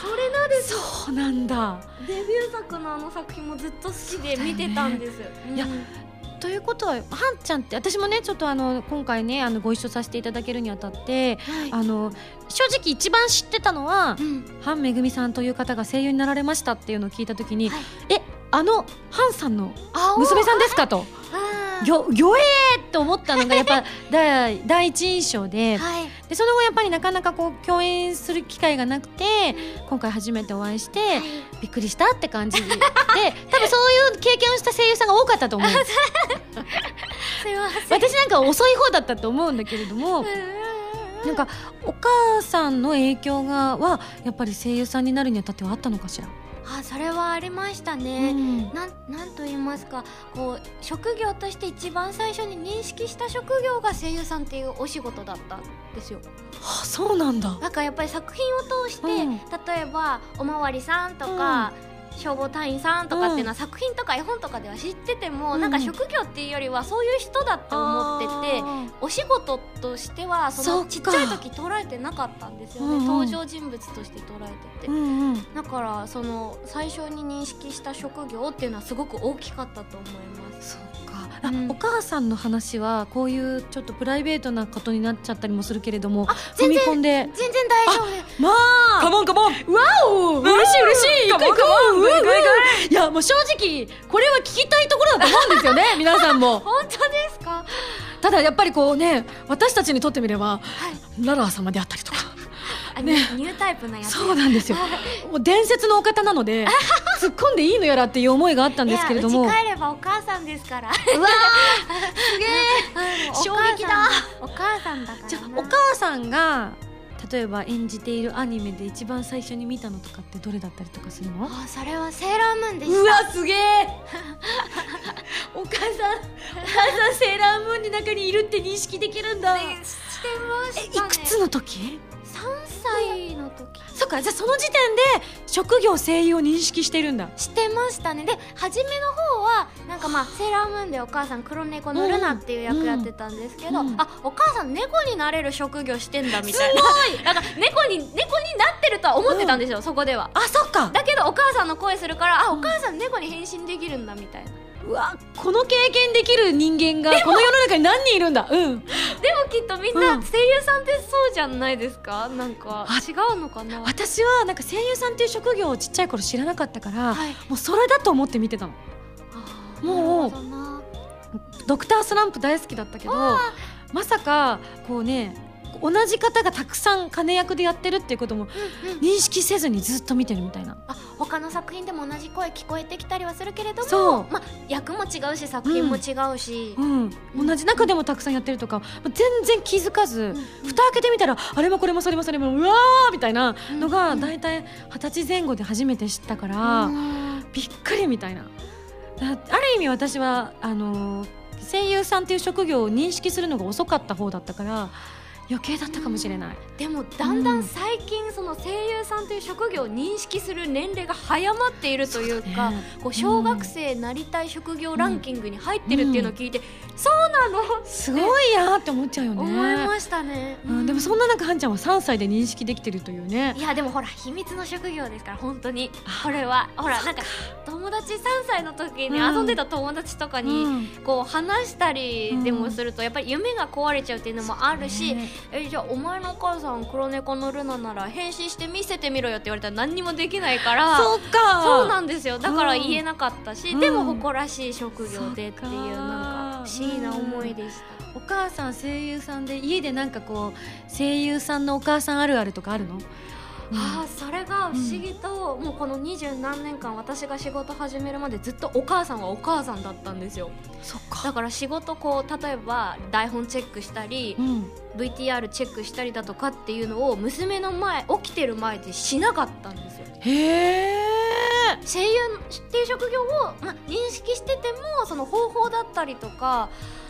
それなんですそうなんだ。デビュー作のあの作品もずっと好きで見てたんです、いやうんということははんちゃんって私もねちょっとあの今回ねあのご一緒させていただけるにあたってはい。あの正直一番知ってたのはうんハンめぐみさんという方が声優になられましたっていうのを聞いた時に、はい。えあのハンさんのあ娘さんですかと。あぎょ魚影って思ったのがやっぱ *laughs* 第第一印象で。はい。でその後やっぱりなかなかこう共演する機会がなくて今回初めてお会いしてびっくりしたって感じで多分そういう経験をした声優さんが多かったと思う。*laughs* すいません。私なんか遅い方だったと思うんだけれどもなんかお母さんの影響がはやっぱり声優さんになるにあたってはあったのかしら、あそれはありましたね、うん。なんなんと言いますかこう職業として一番最初に認識した職業が声優さんっていうお仕事だったんですよ。はあそうなんだ。だからやっぱり作品を通して、うん。例えばおまわりさんとか、消防隊員さんとかっていうのは作品とか絵本とかでは知ってても、うん。なんか職業っていうよりはそういう人だって思ってて、あお仕事としてはそのちっちゃい時捉えてなかったんですよね、うんうん。登場人物として捉えてて、ーうんうん。だからその最初に認識した職業っていうのはすごく大きかったと思います。そうん。お母さんの話はこういうちょっとプライベートなことになっちゃったりもするけれども踏み込んで。全然大丈夫。まあカモンカモン。わお嬉しい嬉しい。カモン行こうういやもう正直これは聞きたいところだと思うんですよね *laughs* 皆さんも。本当ですか？ただやっぱりこうね私たちにとってみればはい。ララー様であったりとか。あね。ニュータイプなやつ。そうなんですよ。もう伝説のお方なので突っ込んでいいのやらっていう思いがあったんですけれども。帰ればお母さんですから。うわ *laughs* すげえ衝撃だ。お母さんだ。からじゃあお母さんが例えば演じているアニメで一番最初に見たのとかってどれだったりとかするの？あそれはセーラームーンでした。うわすげえ *laughs* お母さんお母さんセーラームーンの中にいるって認識できるんだ。ねしてまえしたね。いくつの時？3歳の時。そっかじゃあその時点で職業声優を認識してるんだ。してましたね。で初めの方はなんかまあセーラームーンでお母さん黒猫のルナっていう役やってたんですけど、うんうん。あお母さん猫になれる職業してんだみたいな。すごい。*laughs* なんか猫に猫になってるとは思ってたんですよ、そこでは。あそっか。だけどお母さんの声するからあお母さん猫に変身できるんだみたいなうわこの経験できる人間がこの世の中に何人いるんだ？うん。でもきっとみんなうん。声優さんってそうじゃないですか？なんかあ違うのかな？私はなんか声優さんっていう職業をちっちゃい頃知らなかったから、はい。もうそれだと思って見てたの。もうドクタースランプ大好きだったけどまさかこうね同じ方がたくさん金役でやってるっていうこともうんうん。認識せずにずっと見てるみたいな。あ他の作品でも同じ声聞こえてきたりはするけれどもそう。まあ、役も違うし作品も違うし、うん、同じ中でもたくさんやってるとか全然気づかず、うん。蓋開けてみたらあれもこれもそれもそれもうわーみたいなのがうん大体二十歳前後で初めて知ったから、うん。びっくりみたいな。だある意味私はあのー声優さんっていう職業を認識するのが遅かった方だったから余計だったかもしれない、でもだんだん最近その声優さんという職業を認識する年齢が早まっているというかね。こう小学生なりたい職業ランキングに入ってるっていうのを聞いて、そうなの？すごいやーって思っちゃうよね。思いましたね、うん、でもそんな中はんちゃんは3歳で認識できてるというね。いやでもほら秘密の職業ですから本当に。これはほらなんか友達3歳の時に遊んでた友達とかに、うん。こう話したりでもするとやっぱり夢が壊れちゃうっていうのもあるし、ねえじゃあお前のお母さん黒猫のルナなら変身して見せてみろよって言われたら何にもできないからそうか。そうなんですよ。だから言えなかったし、うん。でも誇らしい職業でっていうなんか不思議な思いでした、お母さん声優さんで家でなんかこう声優さんのお母さんあるあるとかあるの、ああそれが不思議と、もうこの二十何年間私が仕事始めるまでずっとお母さんはお母さんだったんですよ。そっか。だから仕事こう例えば台本チェックしたり、うん、VTR チェックしたりだとかっていうのを娘の前起きてる前でしなかったんですよ。へえ声優っていう職業を、まあ、認識しててもその方法だったりとか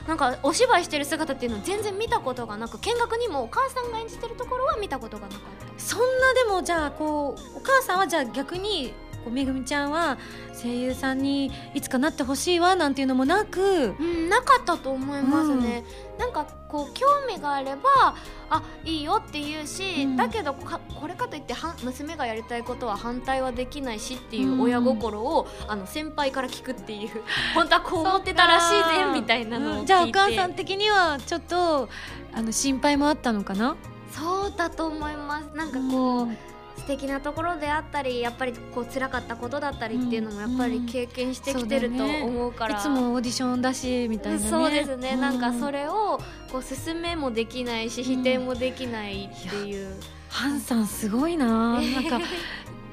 なんかお芝居してる姿っていうのを全然見たことがなく見学にもお母さんが演じてるところは見たことがなかった。そんなでもじゃあこうお母さんはじゃあ逆にこうめぐみちゃんは声優さんにいつかなってほしいわなんていうのもなくうん、なかったと思いますね、なんかこう興味があればあいいよって言うし、うん。だけどかこれかといっては娘がやりたいことは反対はできないしっていう親心を、あの先輩から聞くっていう *laughs* 本当はこう思ってたらしいぜみたいなのを聞いて、うん。じゃあお母さん的にはちょっとあの心配もあったのかな？そうだと思います。なんかこう、素敵なところであったりやっぱりこう辛かったことだったりっていうのもやっぱり経験してきてると思うから、いつもオーディションだしみたいなね。そうですね、なんかそれれをこう進めもできないし否定もできないっていう、ハンさんすごいな。なんか *laughs*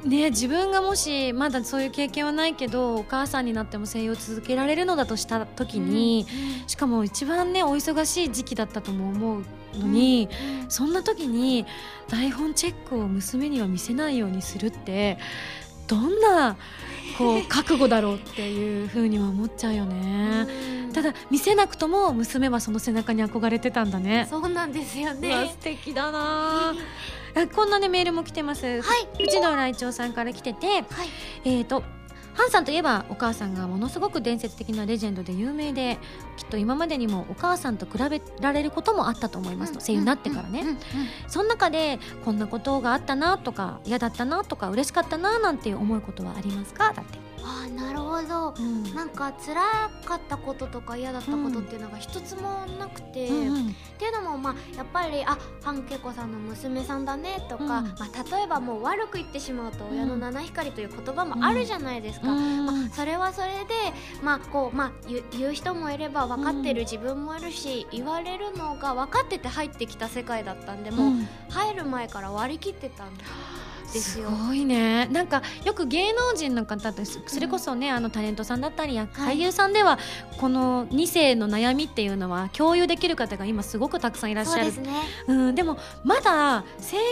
ね自分がもしまだそういう経験はないけどお母さんになっても声優を続けられるのだとした時に、しかも一番ねお忙しい時期だったとも思うのに、そんな時に台本チェックを娘には見せないようにするってどんなこう *laughs* 覚悟だろうっていうふうには思っちゃうよね。ただ見せなくとも娘はその背中に憧れてたんだね。そうなんですよね。素敵だな。あこんなねメールも来てます。はい。藤野来長さんから来てて、はい。えーとハンさんといえばお母さんがものすごく伝説的なレジェンドで有名できっと今までにもお母さんと比べられることもあったと思いますと、声優になってからね、その中でこんなことがあったなとか嫌だったなとか嬉しかったななんて思うことはありますか？だって、あーなるほど。うん。なんか辛かったこととか嫌だったことっていうのが一つもなくて、うんうん。っていうのもまあやっぱりあハンケコさんの娘さんだねとか、うん。まあ、例えばもう悪く言ってしまうと親の七光という言葉もあるじゃないですか。うん。まあ、それはそれで、まあこうまあ、言う人もいれば分かってる自分もいるし、言われるのが分かってて入ってきた世界だったんでもう、うん。入る前から割り切ってたんですよ。すごいねなんかよく芸能人の方ってそそれこそね、あのタレントさんだったり俳優さんではこの2世の悩みっていうのは共有できる方が今すごくたくさんいらっしゃるそうですね。うん、でもまだ声優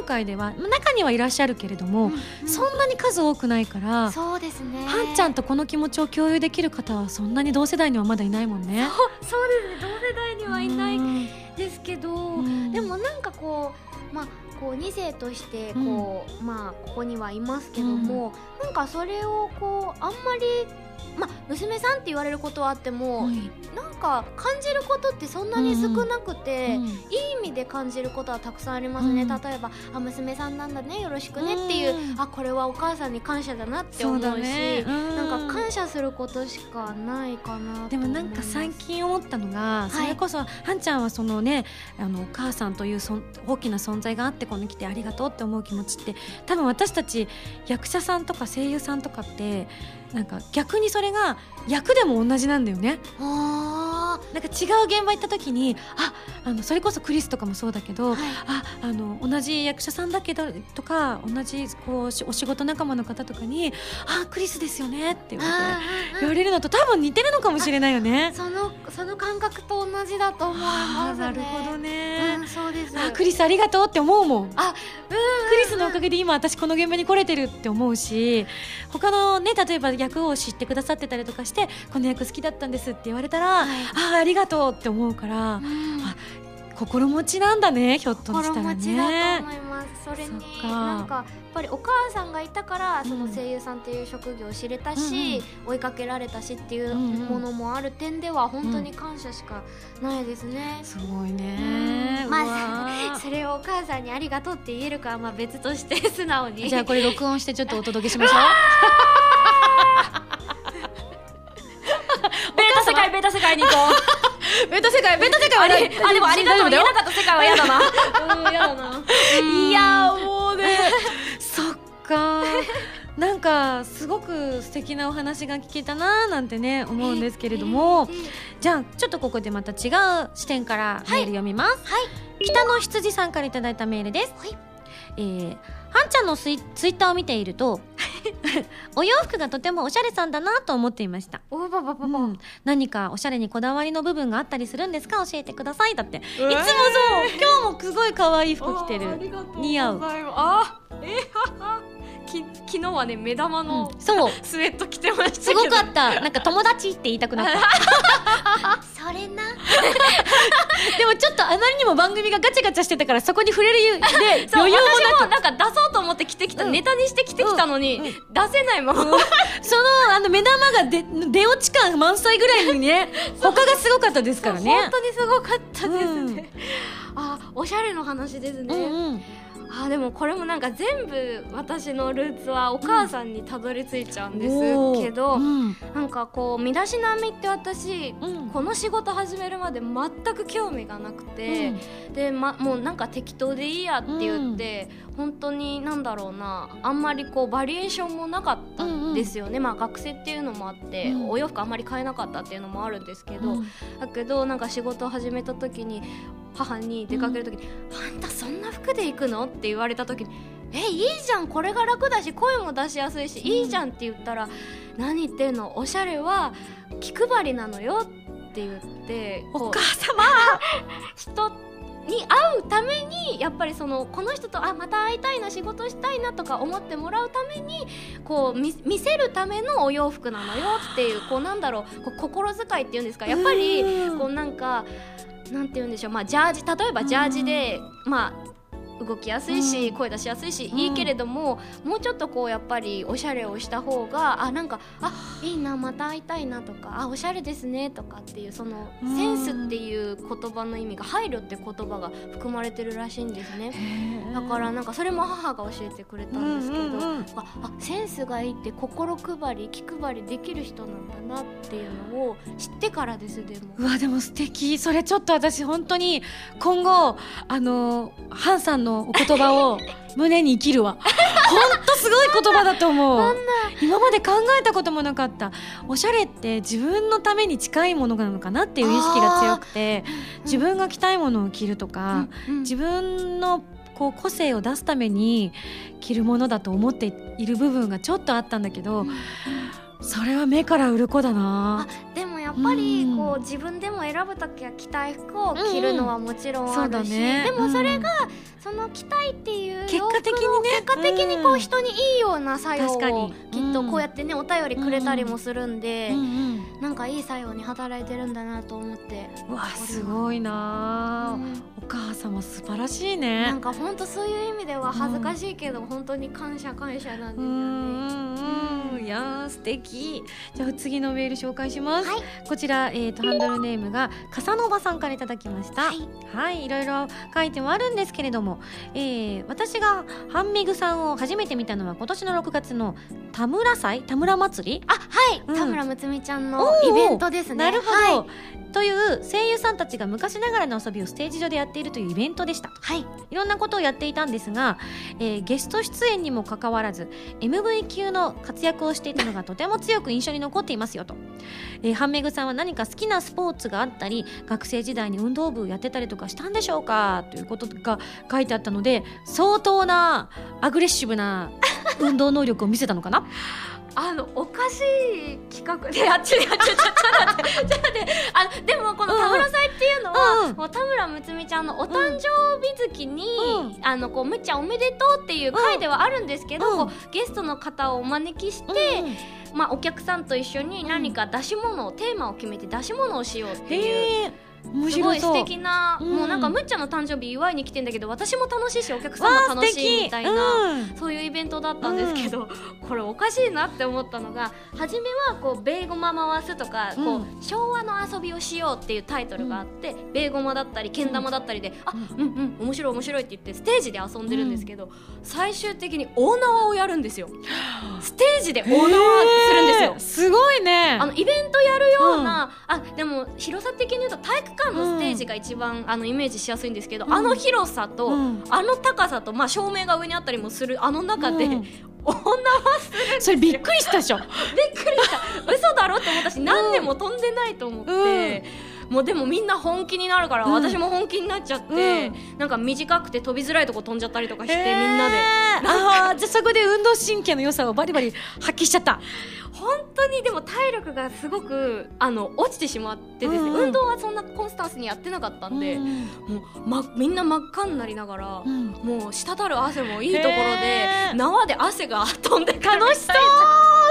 業界では中にはいらっしゃるけれども、うんそんなに数多くないからそうですね。はんちゃんとこの気持ちを共有できる方はそんなに同世代にはまだいないもんね。そうですね。同世代にはいないうんですけど、うんでもなんかこうまあこう2世としてこう、まあここにはいますけども、なんかそれをこうあんまりまあ娘さんって言われることはあっても、はい。なんか感じることってそんなに少なくて、うんいい意味で感じることはたくさんありますね、うん。例えばあ娘さんなんだねよろしくねっていう、うんあこれはお母さんに感謝だなって思うしね。うん。なんか感謝することしかないかなでもなんか最近思ったのが、それこそはんちゃんはそのねあのお母さんというそん大きな存在があってここに来てありがとうって思う気持ちって多分私たち役者さんとか声優さんとかってなんか逆にそれが役でも同じなんだよね。あなんか違う現場行った時にああのそれこそクリスとかもそうだけど、はいああの同じ役者さんだけどとか同じこうしお仕事仲間の方とかに「あクリスですよね」って言われてあ言われるのと多分似てるのかもしれないよね。そのその感覚と同じだと思いますねなるほどねう。ん、そうですあクリスありがとうって思うもん。あクリスのおかげで今私この現場に来れてるって思うし他のね例えば役を知ってくださってたりとかしてこの役好きだったんですって言われたら、はいああありがとうって思うから、うん。あ心持ちなんだねひょっとしたら心持ちだとね思。います。それなんかやっぱりお母さんがいたからその声優さんっていう職業を知れたし、追いかけられたしっていううんうん。ものもある点では本当に感謝しかないですね、すごいね。うん。まあ *laughs* それをお母さんにありがとうって言えるかはまあ別として素直に。じゃあこれ録音してちょっとお届けしましょう。*laughs* ベータ世界ベータ世界に行こ *laughs* ベータ世界ベータ世界はうあでもありがとう言えなかった世界は嫌だな。*laughs* うん嫌だな。いやーもうね。そっか。なんかすごく素敵なお話が聞けたなーなんてね思うんですけれども。じゃあちょっとここでまた違う視点からメール読みます、はい。北の羊さんからいただいたメールです、はい。えーはんちゃんのツイツイッターを見ていると *laughs* お洋服がとてもおしゃれさんだなと思っていました。おばばばば、うん。何かおしゃれにこだわりの部分があったりするんですか？教えてくださいだって。いつもそう。え今日もすごい可愛い服着てる。似合う。あえははき昨日はね目玉のうん。そう。スウェット着てましたすけど。ごかった。なんか友達って言いたくなった。*laughs* それな。*laughs* でもちょっとあまりにも番組がガチャガチャしてたからそこに触れるゆで *laughs* 余裕も私なもなんか出そうと思って着てきた、うん。ネタにして着てきたのに、うん。うん出せないまま、くそのあの目玉がで出落ち感満載ぐらいにね他がすごかったですからね。本当にすごかったですね、うん。あおしゃれの話ですね、うんうんあーでもこれもなんか全部私のルーツはお母さんにたどり着いちゃうんですけど、うん。なんかこう身だしなみって私うん。この仕事始めるまで全く興味がなくて、で、ま、もうなんか適当でいいやって言って、本当になんだろうなあんまりこうバリエーションもなかったんですよね、まあ学生っていうのもあって、うん。お洋服あんまり買えなかったっていうのもあるんですけど、うん。だけどなんか仕事を始めた時に母に出かける時に「あんたそんな服で行くの?」って言われた時に「えいいじゃんこれが楽だし声も出しやすいしいいじゃん」って言ったら「何言ってんの？おしゃれは気配りなのよ」って言ってお母様！*laughs* 人に会うためにやっぱりそのこの人とあまた会いたいな仕事したいなとか思ってもらうためにこう見見せるためのお洋服なのよっていうこうなんだろうこう心遣いっていうんですか？やっぱりうん。こうなんかなんて言うんでしょう。まあジャージ例えばジャージでまあ動きやすいし、うん。声出しやすいし、うん。いいけれどももうちょっとこうやっぱりおしゃれをした方があなんかあいいなまた会いたいなとかあおしゃれですねとかっていうそのうん。センスっていう言葉の意味が配慮って言葉が含まれてるらしいんですね。だからなんかそれも母が教えてくれたんですけど、うんうんうん。ああセンスがいいって心配り気配りできる人なんだなっていうのを知ってからですでも。うわでも素敵。それちょっと私本当に今後あのハンさんのお言葉を胸に生きるわ。*laughs* 本当すごい言葉だと思う。今まで考えたこともなかった。おしゃれって自分のために近いものなのかなっていう意識が強くて自分が着たいものを着るとか、うん自分のこう個性を出すために着るものだと思っている部分がちょっとあったんだけど、それは目から鱗だな。でもやっぱりうん。こう自分でも選ぶ時は着たい服を着るのはもちろんあるし、だね。でもそれうん。がその着たいっていう結果的にね。結果的にこううん。人にいいような作用をきっとこうやってねお便りくれたりもするんで、なんかいい作用に働いてるんだなと思って。うわすごいな。お母様素晴らしいなねんか本当そういう意味では恥ずかしいけど、本当に感謝感謝なんですよね。いやー素敵。じゃあ次のメール紹介します、はい。こちら、えー、とハンドルネームが笠野場さんからいただきました。はい。はい、いろいろ書いてもあるんですけれども、えー私がハンメグさんを初めて見たのは今年の6月の田村祭？田村祭？りあはい、うん。田村睦美ちゃんのイベントですね。なるほど、はい。という声優さんたちが昔ながらの遊びをステージ上でやっているというイベントでした。はい。いろんなことをやっていたんですが、えーゲスト出演にもかかわらず MV 級の活躍をしていたのがとても強く印象に残っていますよと、えー、ハンメグさんは何か好きなスポーツがあったり学生時代に運動部やってたりとかしたんでしょうか？ということが書いてあったので相当なアグレッシブな運動能力を見せたのかな？*laughs* あのおかしい企画。であっちにあっちちょっちょっと待っでもこの田村祭っていうのは、うんもう田村睦美ちゃんのお誕生日月に、うあのこうむっちゃんおめでとうっていう回ではあるんですけど、うん。ゲストの方をお招きして、まあ、お客さんと一緒に何か出し物を、テーマを決めて出し物をしようっていう。すごい素敵な、うん。もうなんかむっちゃんの誕生日祝いに来てんだけど私も楽しいしお客さんも楽しいみたいな、うんそういうイベントだったんですけど、これおかしいなって思ったのが初めはこうベーゴマ回すとか、こうう昭和の遊びをしようっていうタイトルがあって、ベーゴマだったりけん。玉だったりで、あうんうん面白い面白いって言ってステージで遊んでるんですけど、最終的に大縄をやるんですよ。*gasps* ステージで大縄するんですよ。すごいね。あのイベントやるような、あでも広さ的に言うと体育館のステージが一番、あのイメージしやすいんですけど、うん。あの広さと、うん。あの高さと、まあ、照明が上にあったりもするあの中で、うん。*laughs* お縄するそれびっくりしたでしょ。*laughs* びっくりした。嘘だろって思ったし何年も飛んでないと思って。もうでもみんな本気になるから、うん。私も本気になっちゃって、うなんか短くて飛びづらいとこ飛んじゃったりとかして、みんなで。ああじゃあそこで運動神経の良さをバリバリ発揮しちゃった。本当にでも体力がすごくあの落ちてしまってですね、運動はそんなコンスタンスにやってなかったんで、うん。もう、ま、みんな真っ赤になりながら、うん。もう滴る汗もいいところで縄で汗が飛んで楽しそう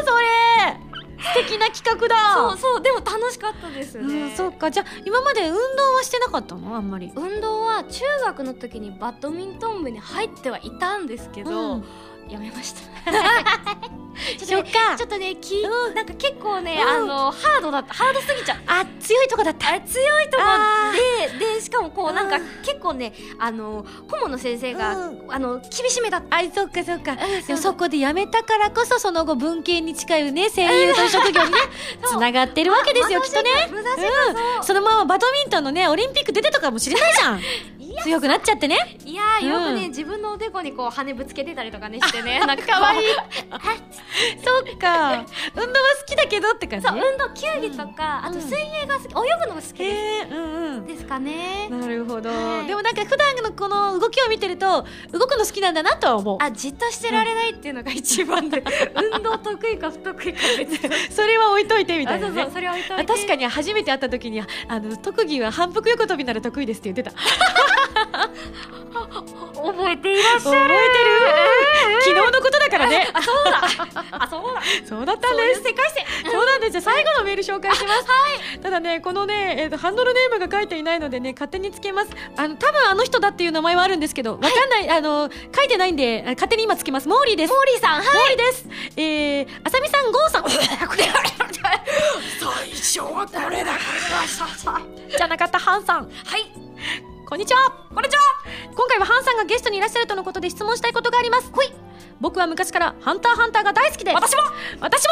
それ素敵な企画だ。そうそうでも楽しかったですね、うん、そうか。じゃあ今まで運動はしてなかったの？あんまり。運動は中学の時にバドミントン部に入ってはいたんですけど、うんやめました。*laughs* ちょっとねき、うん。なんか結構ね、うん。あのハードだった。ハードすぎちゃう。あ強いとこだった。あ強いとこ。あででしかもこうなんかうん結構ねあの顧問の先生が、うん。あの厳しめだった。あそっかそっか。うんでもそこで辞めたからこそその後文系に近いね *laughs* 声優と職業にね。つながってるわけですよきっとね。うん。そのままバドミントンのねオリンピック出てたかもしれないじゃん *laughs* 強くなっちゃってね。いやーよくね、うん自分のおでこにこう羽ぶつけてたりとかね *laughs* してね。なんか可愛い *laughs* そっか。運動は好きだけどって感じ？そう運動球技とか、あと水泳が好き。泳ぐのが好きです、へえうんうん。ですかね。なるほど、はい。でもなんか普段のこの動きを見てると動くの好きなんだなとは思う。あじっとしてられないっていうのが一番で運動得意か不得意か別に *laughs* それは置いといてみたいなね。あそうそうそれ置いといて。あ確かに初めて会った時にあの特技は反復横跳びなら得意ですって言ってた *laughs* 覚えていらっし覚えてる。昨日のことだからね。*laughs* ゃるそうだ。あそうだ。*laughs* そうだったんです。世界線そうなんです。じゃあ最後のメール紹介します、ただねこのね、えーとハンドルネームが書いていないのでね勝手につけます。あの多分あの人だっていう名前はあるんですけどわかんない、あの書いてないんであ勝手に今つけます。モーリーです。モーリーさんはい。モーリーです。えー、あさみさんゴーさん。最初はこれだ。じゃなかったハンさん。はいこんにちは。こんにちは。今回はハンさんがゲストにいらっしゃるとのことで質問したいことがあります。ほい。僕は昔からハンターハンターが大好きで。私も。私も。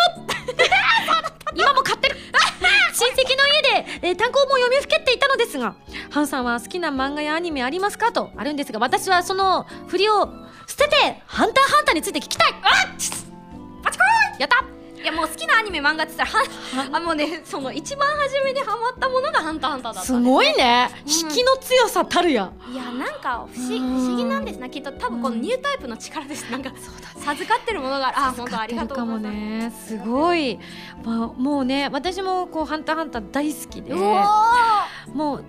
*laughs* 今も買ってる。*laughs* 親戚の家で、えー単行本を読みふけっていたのですがハンさんは好きな漫画やアニメありますかとあるんですが私はその振りを捨ててハンターハンターについて聞きたい。バチコーンやったいやもう好きなアニメ漫画って言ったらはあもうねその一番初めにハマったものが「ハンターハンター」だったすんですごいね、うん引きの強さたるやいやなんか不思うん。不思議なんですなきっと多分このニュータイプの力です。なんか授かってるものがあ本当ありがとうかもねす。ごい、まあ、もうね私もこう「ハンターハンター」大好きで。もう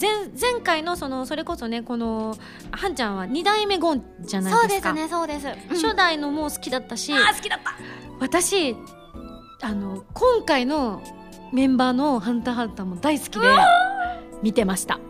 前前回のそのそれこそねこのハンちゃんは2代目ゴンじゃないそうですか。ですねそうです、初代のも好きだったし、あー好きだった私あの今回のメンバーの「ハンターハンター」も大好きで見てました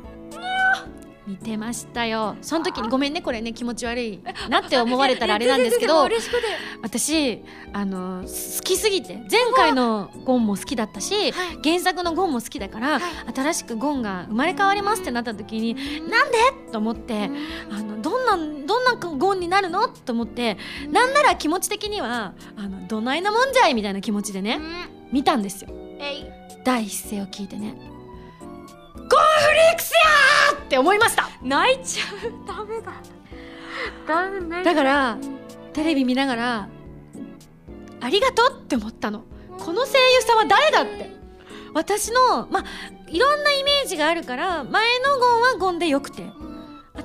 見てましたよ。その時にごめんねこれね気持ち悪いなって思われたらあれなんですけど *laughs* 私あの好きすぎて前回のゴンも好きだったし、はい。原作のゴンも好きだから、はい。新しくゴンが生まれ変わりますってなった時になんで？と思ってあのどんなどんなゴンになるの？と思ってなんなら気持ち的にはあのどないなもんじゃい？みたいな気持ちでね見たんですよ。第一声を聞いてねフリックスやーって思いました。泣いちゃう。ダメだ。ダメ。ねだからテレビ見ながらありがとうって思ったの。この声優さんは誰だって。私のまあいろんなイメージがあるから前のゴンはゴンでよくて。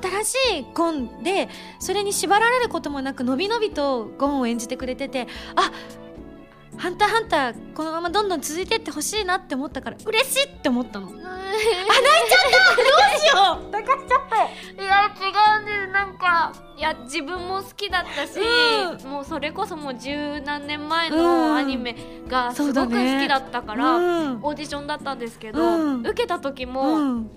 新しいゴンでそれに縛られることもなくのびのびとゴンを演じてくれててあハンターハンターこのままどんどん続いてってほしいなって思ったから嬉しいって思ったの。あ泣いちゃった！どうしよう！*laughs* 泣かしちゃったいや違うんです。なんかいや自分も好きだったし、うもうそれこそもう十何年前うん。のアニメがすごく好ね。きだったから、うん。オーディションだったんですけど、うん。受けた時も、うん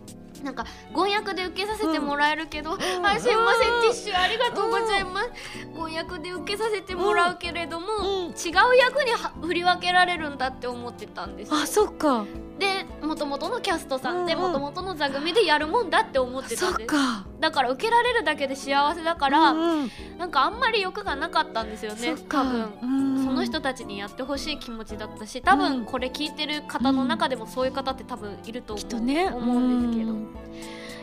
なんかご役で受けさせてもらえるけど、ん。あすいませんティッシュありがとうございます、ご役で受けさせてもらうけれども、うん。違う役には振り分けられるんだって思ってたんですよ。あそっか。で元々のキャストさんでうんうん。元々の座組でやるもんだって思ってたそんです。っかだから受けられるだけで幸せだから、うんうん。なんかあんまり欲がなかったんですよね多分、うん。その人たちにやってほしい気持ちだったし多うん分これ聞いてる方の中でもそういう方って多分いると思う,、きっとね思うん。ですけど、うん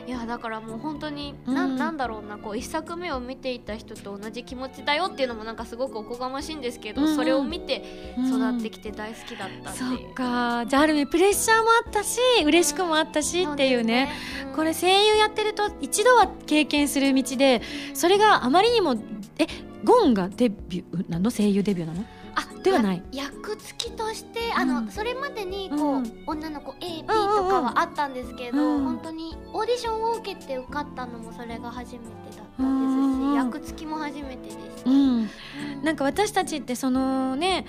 いやだからもう本当に、うんなん。なんだろうなこう一作目を見ていた人と同じ気持ちだよっていうのもなんかすごくおこがましいんですけど、うんうん。それを見て育ってきて大好きだったってそいう。っか。じゃあある意味プレッシャーもあったし嬉しくもあったしっていうね。そうですね。これ声優やってると一度は経験する道でそれがあまりにもえゴンがデビューなの？声優デビューなの？あではない。や役付きとしてあの、うんそれまでにこう、うん。女の子 A、B とうんうんうん。かはあったんですけど、うん。本当にオーディションを受けて受かったのもそれが初めてだったうんうんうん。んですし、役付きも初めてでした。うん。なんか私たちってそのね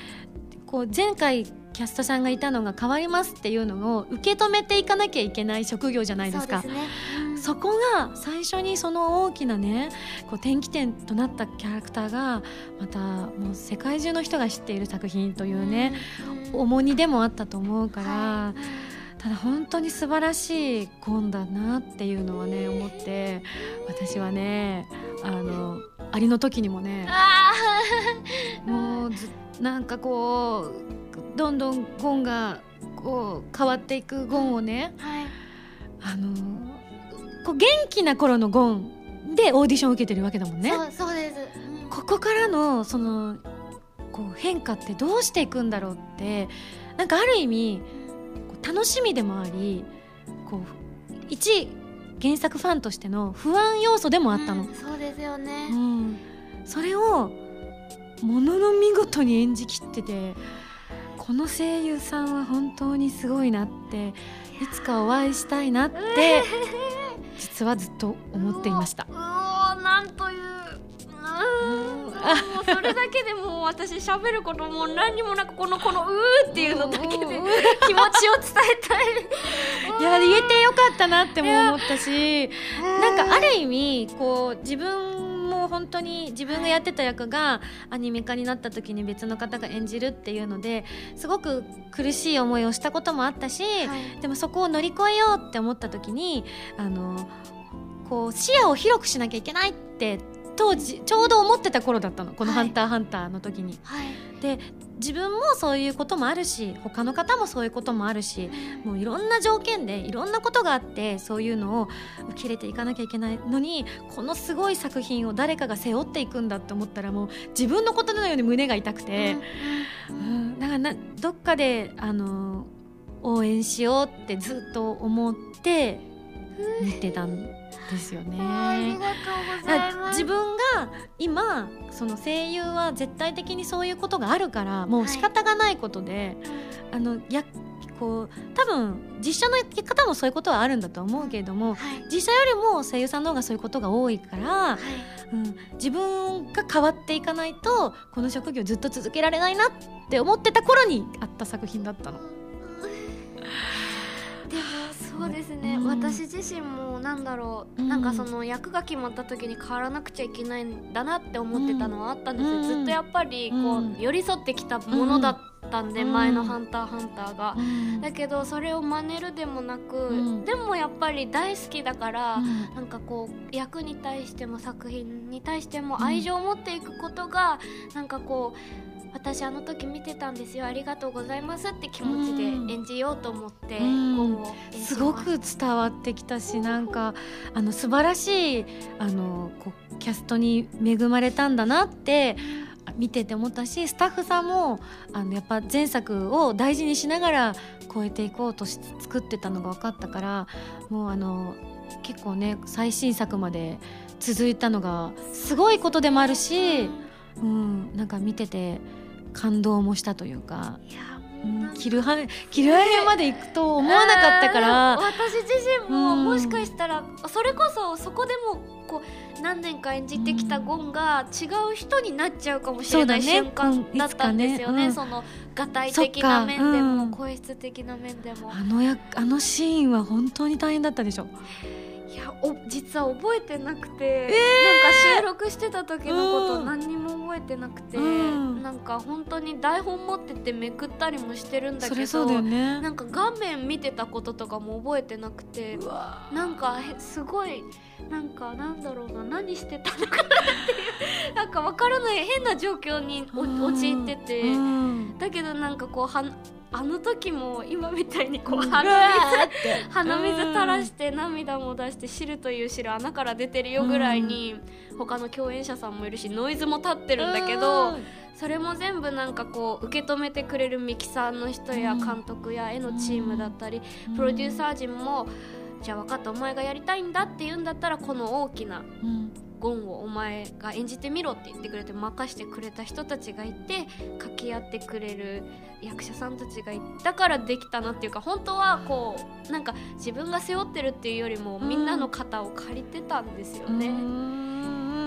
こう前回キャストさんがいたのが変わりますっていうのを受け止めていかなきゃいけない職業じゃないですか。そね。うん。そこが最初にその大きなねこう転機点となったキャラクターがまたもう世界中の人が知っている作品というね、重荷でもあったと思うから、はただ本当に素晴らしいゴンだなっていうのはね思って私はねあのアリの時にもねあもうずなんかこうどんどんゴンがこう変わっていくゴンをねーはい。あのこう元気な頃のゴンでオーディションを受けてるわけだもんね。そうそうです、うん。ここからのそのこう変化ってどうしていくんだろうってなんかある意味こう楽しみでもありこう一原作ファンとしての不安要素でもあったの。うんそうですよね、うん、それをものの見事に演じきっててこの声優さんは本当にすごいなっていつかお会いしたいなって *laughs* 実はずっと思っていました。う。なんといううーん。もうそれだけでもう私喋ることも何にもなくこのこの「うー」っていうのだけで *laughs* 気持ちを伝えたい。*laughs* いや言えてよかったなっても思ったしなんかある意味こう自分も本当に自分がやってた役がアニメ化になった時に別の方が演じるっていうのですごく苦しい思いをしたこともあったし、はい。でもそこを乗り越えようって思った時にあのこう視野を広くしなきゃいけないって当時ちょうど思ってた頃だったの。この「はい。ハンターハンター」の時に。はい。で自分もそういうこともあるし他の方もそういうこともあるしもういろんな条件でいろんなことがあってそういうのを受け入れていかなきゃいけないのにこのすごい作品を誰かが背負っていくんだって思ったらもう自分のことのように胸が痛くて、うん、だからなどっかであの応援しようってずっと思って見てたんですよね。ありがとうございます自分が今その声優は絶対的にそういうことがあるからもう仕方がないことで、あのやこう多分実写の方もそういうことはあるんだと思うけれどもはい実写よりも声優さんの方がそういうことが多いから、はいうん、自分が変わっていかないとこの職業ずっと続けられないなって思ってた頃にあった作品だったの。*laughs* でもそうですね、うん。私自身もなんだろう、うん。なんかその役が決まった時に変わらなくちゃいけないんだなって思ってたのはあったんですよ、うん。ずっとやっぱりこう、うん。寄り添ってきたものだったんで、うん。前の「ハンターハンターが」うん。だけどそれを真似るでもなく、うん。でもやっぱり大好きだから、うん。なんかこう役に対しても作品に対しても愛情を持っていくことが、なんかこう私あの時見てたんですよありがとうござうって気持ちで演じようと思ってすごく伝わってきたしなんかあの素晴らしいあのこうキャストに恵まれたんだなって見てて思ったしスタッフさんもあのやっぱ前作を大事にしながら超えていこうとし作ってたのが分かったからもうあの結構ね最新作まで続いたのがすごいことでもあるし、うん、なんか見てて感動もしたというか。いやキルハキルアヘまで行くと思わなかったから私自身もうん。もしかしたらそれこそそこでもこう何年か演じてきたゴンが違う人になっちゃうかもしれないね。瞬間だったんですよね。うん。そのが体的な面でもん。声質的な面でも。あのやあのシーンは本当に大変だったでしょ。いやお実は覚えてなくて、なんか収録してた時のことうん。何にも覚えてなくて、うん。なんか本当に台本持っててめくったりもしてるんだけどそれそうだよね。なんか画面見てたこととかも覚えてなくてなんかへすごいなんかなんだろうな何してたのかなっていう *laughs* なんかわからない変な状況に陥ってて、うん。だけどなんかこうはあの時も今みたいにこううん鼻水鼻水垂らして涙も出して汁という汁穴から出てるよぐらいに他の共演者さんもいるしノイズも立ってるんだけどうん。それも全部なんかこう受け止めてくれるミキサーの人やうん。監督や絵のチームだったりプロデューサー陣もじゃあ分かったお前がやりたいんだって言うんだったらこの大きなうんゴンをお前が演じてみろって言ってくれて任してくれた人たちがいて掛け合ってくれる役者さんたちがいたからできたなっていうか本当はこうなんか自分が背負ってるっていうよりもうん。みんなの肩を借りてたんですよね。う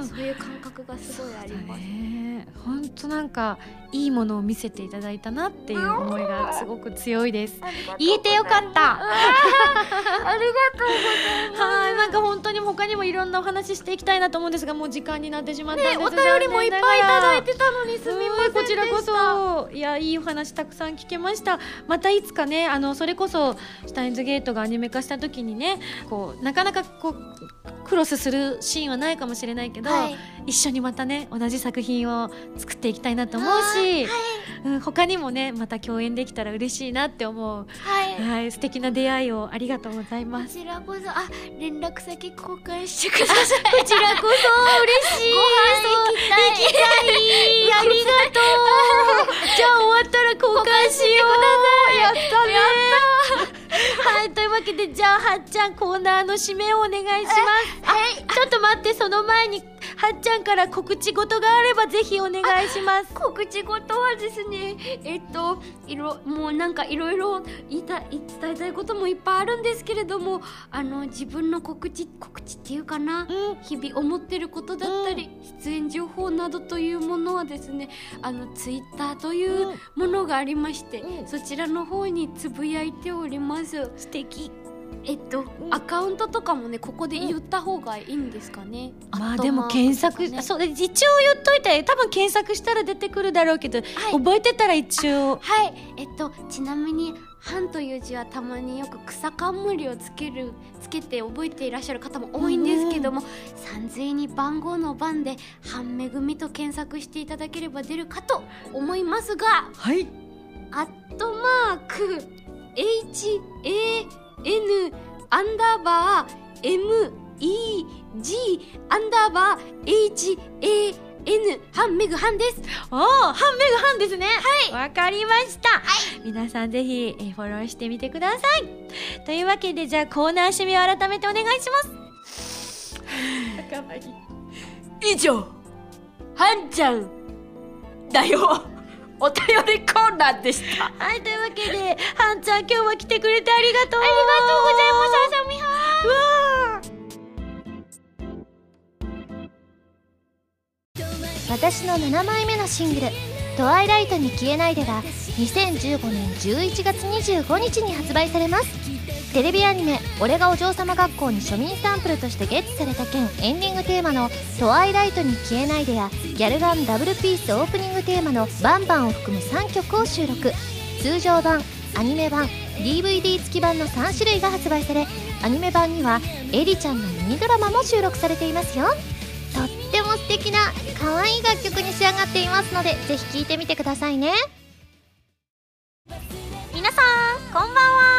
そういう感覚がすごいあります、ね。本当なんかいいものを見せていただいたなっていう思いがすごく強いです。言えてよかった。ありがとうございます。はいなんか本当に他にもいろんなお話ししていきたいなと思うんですがもう時間になってしまったんです、ねお便りもいっぱいいただいてたのにすみませんこちらこそ。いやいいお話たくさん聞けました。またいつかねあのそれこそシュタインズゲートがアニメ化した時にねこうなかなかこうクロスするシーンはないかもしれないけど、はい一緒にまたね同じ作品を作っていきたいなと思うし、うん、他にもねまた共演できたら嬉しいなって思う、はい。はい、素敵な出会いをありがとうございます。こちらこそ。あ連絡先交換してください。こちらこそ嬉しい。ご飯行きたい。ありがとう。じゃあ終わったら交換しよう。やったね。*laughs* はいというわけでじゃあはっちゃんコーナーの締めをお願いします。はい。ちょっと待ってその前にはっちゃんから告知事があればぜひお願いします。告知事はですねえっといろもうなんかいろいろ言いたい伝えたいこともいっぱいあるんですけれどもあの自分の告知告知っていうかな、うん。日々思ってることだったり、出演情報などというものはですねあのツイッターというものがありまして、うん。そちらの方につぶやいております。素敵えっと、アカウントとかもねここで言った方がいいんですかね、まあアットマークでも検索、ね。そう一応言っといて多分検索したら出てくるだろうけど、はい。覚えてたら一応。はい、えっと、ちなみに「半」という字はたまによく草冠をつけるつけて覚えていらっしゃる方も多いんですけども三髄に番号の番で「半めぐみ」と検索していただければ出るかと思いますがはい。アットマーク HAN アンダーバー MEG アンダーバー HAN 半メグ半です。おお半メグ半ですね。はい。わかりました、皆さんぜひえーフォローしてみてください。というわけでじゃあコーナー締めを改めてお願いします。*laughs* 以上。はんちゃん。だよお便りコーナーでした。はいというわけではんちゃん今日は来てくれてありがとう。ありがとうございますあさみは私の7枚目のシングル「トワイライトに消えないで」が2015年11月25日に発売されますテレビアニメ「俺がお嬢様学校」に庶民サンプルとしてゲットされた件エンディングテーマの「トワイライトに消えないで」やギャルガンダブルピースオープニングテーマの「バンバン」を含む3曲を収録通常版。アニメ版 DVD 付き版の3種類が発売されアニメ版にはエリちゃんのミニドラマも収録されていますよ。とっても素敵な可愛い楽曲に仕上がっていますのでぜひ聴いてみてくださいね。皆さんこんばんは。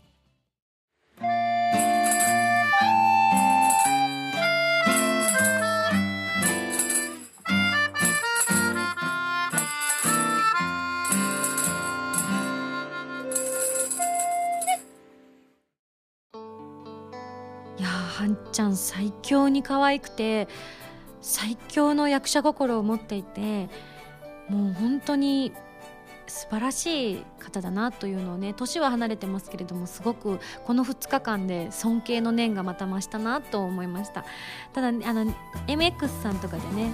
いやーはんちゃん最強に可愛くて最強の役者心を持っていてもう本当に素晴らしい方だなというのをね年は離れてますけれどもすごくこの2日間で尊敬の念がまた増したなと思いました。ただあの MX さんとかでね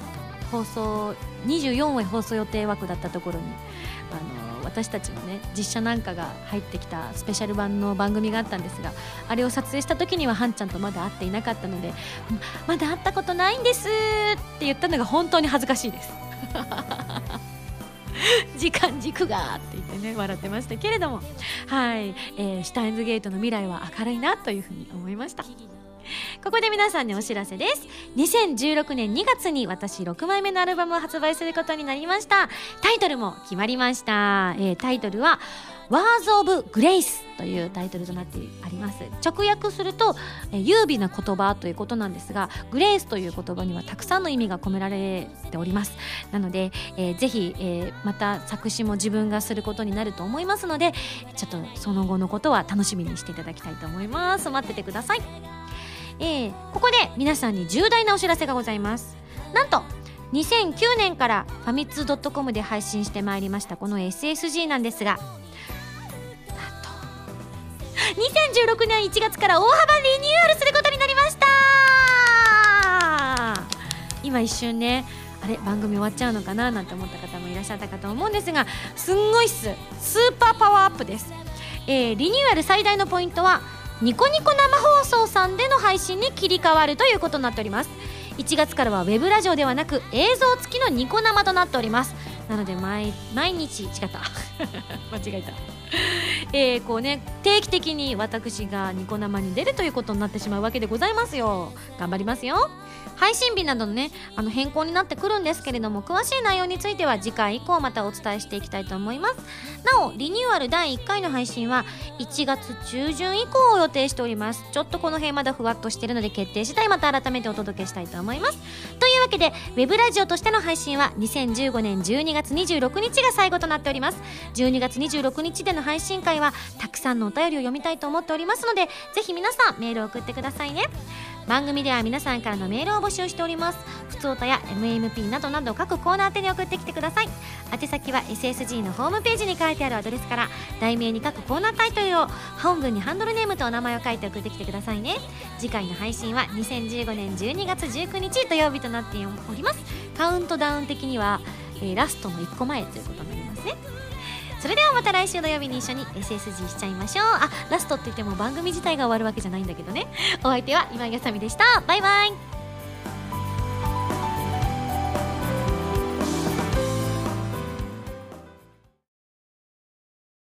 放送24話放送予定枠だったところにあの私たちのね実写なんかが入ってきたスペシャル版の番組があったんですがあれを撮影した時にはハンちゃんとまだ会っていなかったのでまだ会ったことないんですって言ったのが本当に恥ずかしいです。*laughs* 時間軸がって言ってね笑ってましたけれども。はい、えーシュタインズゲートの未来は明るいなというふうに思いました。ここで皆さんにお知らせです。2016年2月に私6枚目のアルバムを発売することになりました。タイトルも決まりました、えータイトルはワーズ・オブ・グレイスというタイトルとなってあります。直訳すると、えー優美な言葉ということなんですがグレイスという言葉にはたくさんの意味が込められております。なので、えーぜひ、えーまた作詞も自分がすることになると思いますのでちょっとその後のことは楽しみにしていただきたいと思います。待っててください。えーここで皆さんに重大なお知らせがございます。なんと2009年からファミツー .com で配信してまいりましたこの SSG なんですが。なんと2016年1月から大幅リニューアルすることになりました。今一瞬ねあれ番組終わっちゃうのかななんて思った方もいらっしゃったかと思うんですがすんごいっす。スーパーパワーアップです、えーリニューアル最大のポイントはニコニコ生放送さんでの配信に切り替わるということになっております。1月からはウェブラジオではなく映像付きのニコ生となっております。なので毎毎日違った。*laughs* 間違えた。*laughs* えー、こうね定期的に私がニコ生に出るということになってしまうわけでございますよ。頑張りますよ。配信日などのねあの変更になってくるんですけれども詳しい内容については次回以降またお伝えしていきたいと思います。なおリニューアル第1回の配信は1月中旬以降を予定しております。ちょっとこの辺まだふわっとしてるので決定次第また改めてお届けしたいと思います。というわけでウェブラジオとしての配信は2015年12月26日が最後となっております。12月26日での配信会はたくさんのお便りを読みたいと思っておりますのでぜひ皆さんメールを送ってくださいね。番組では皆さんからのメールを募集しております。ふつおたや MMP などなど各コーナー宛に送ってきてください。宛先は SSG のホームページに書いてあるアドレスから題名に各コーナータイトルを本文にハンドルネームとお名前を書いて送ってきてくださいね。次回の配信は2015年12月19日土曜日となっております。カウントダウン的には、えーラストの1個前ということになりますね。それではまた来週土曜日に一緒に SSG しちゃいましょう。あラストって言っても番組自体が終わるわけじゃないんだけどね。お相手は今井あさみでした。バイバイ。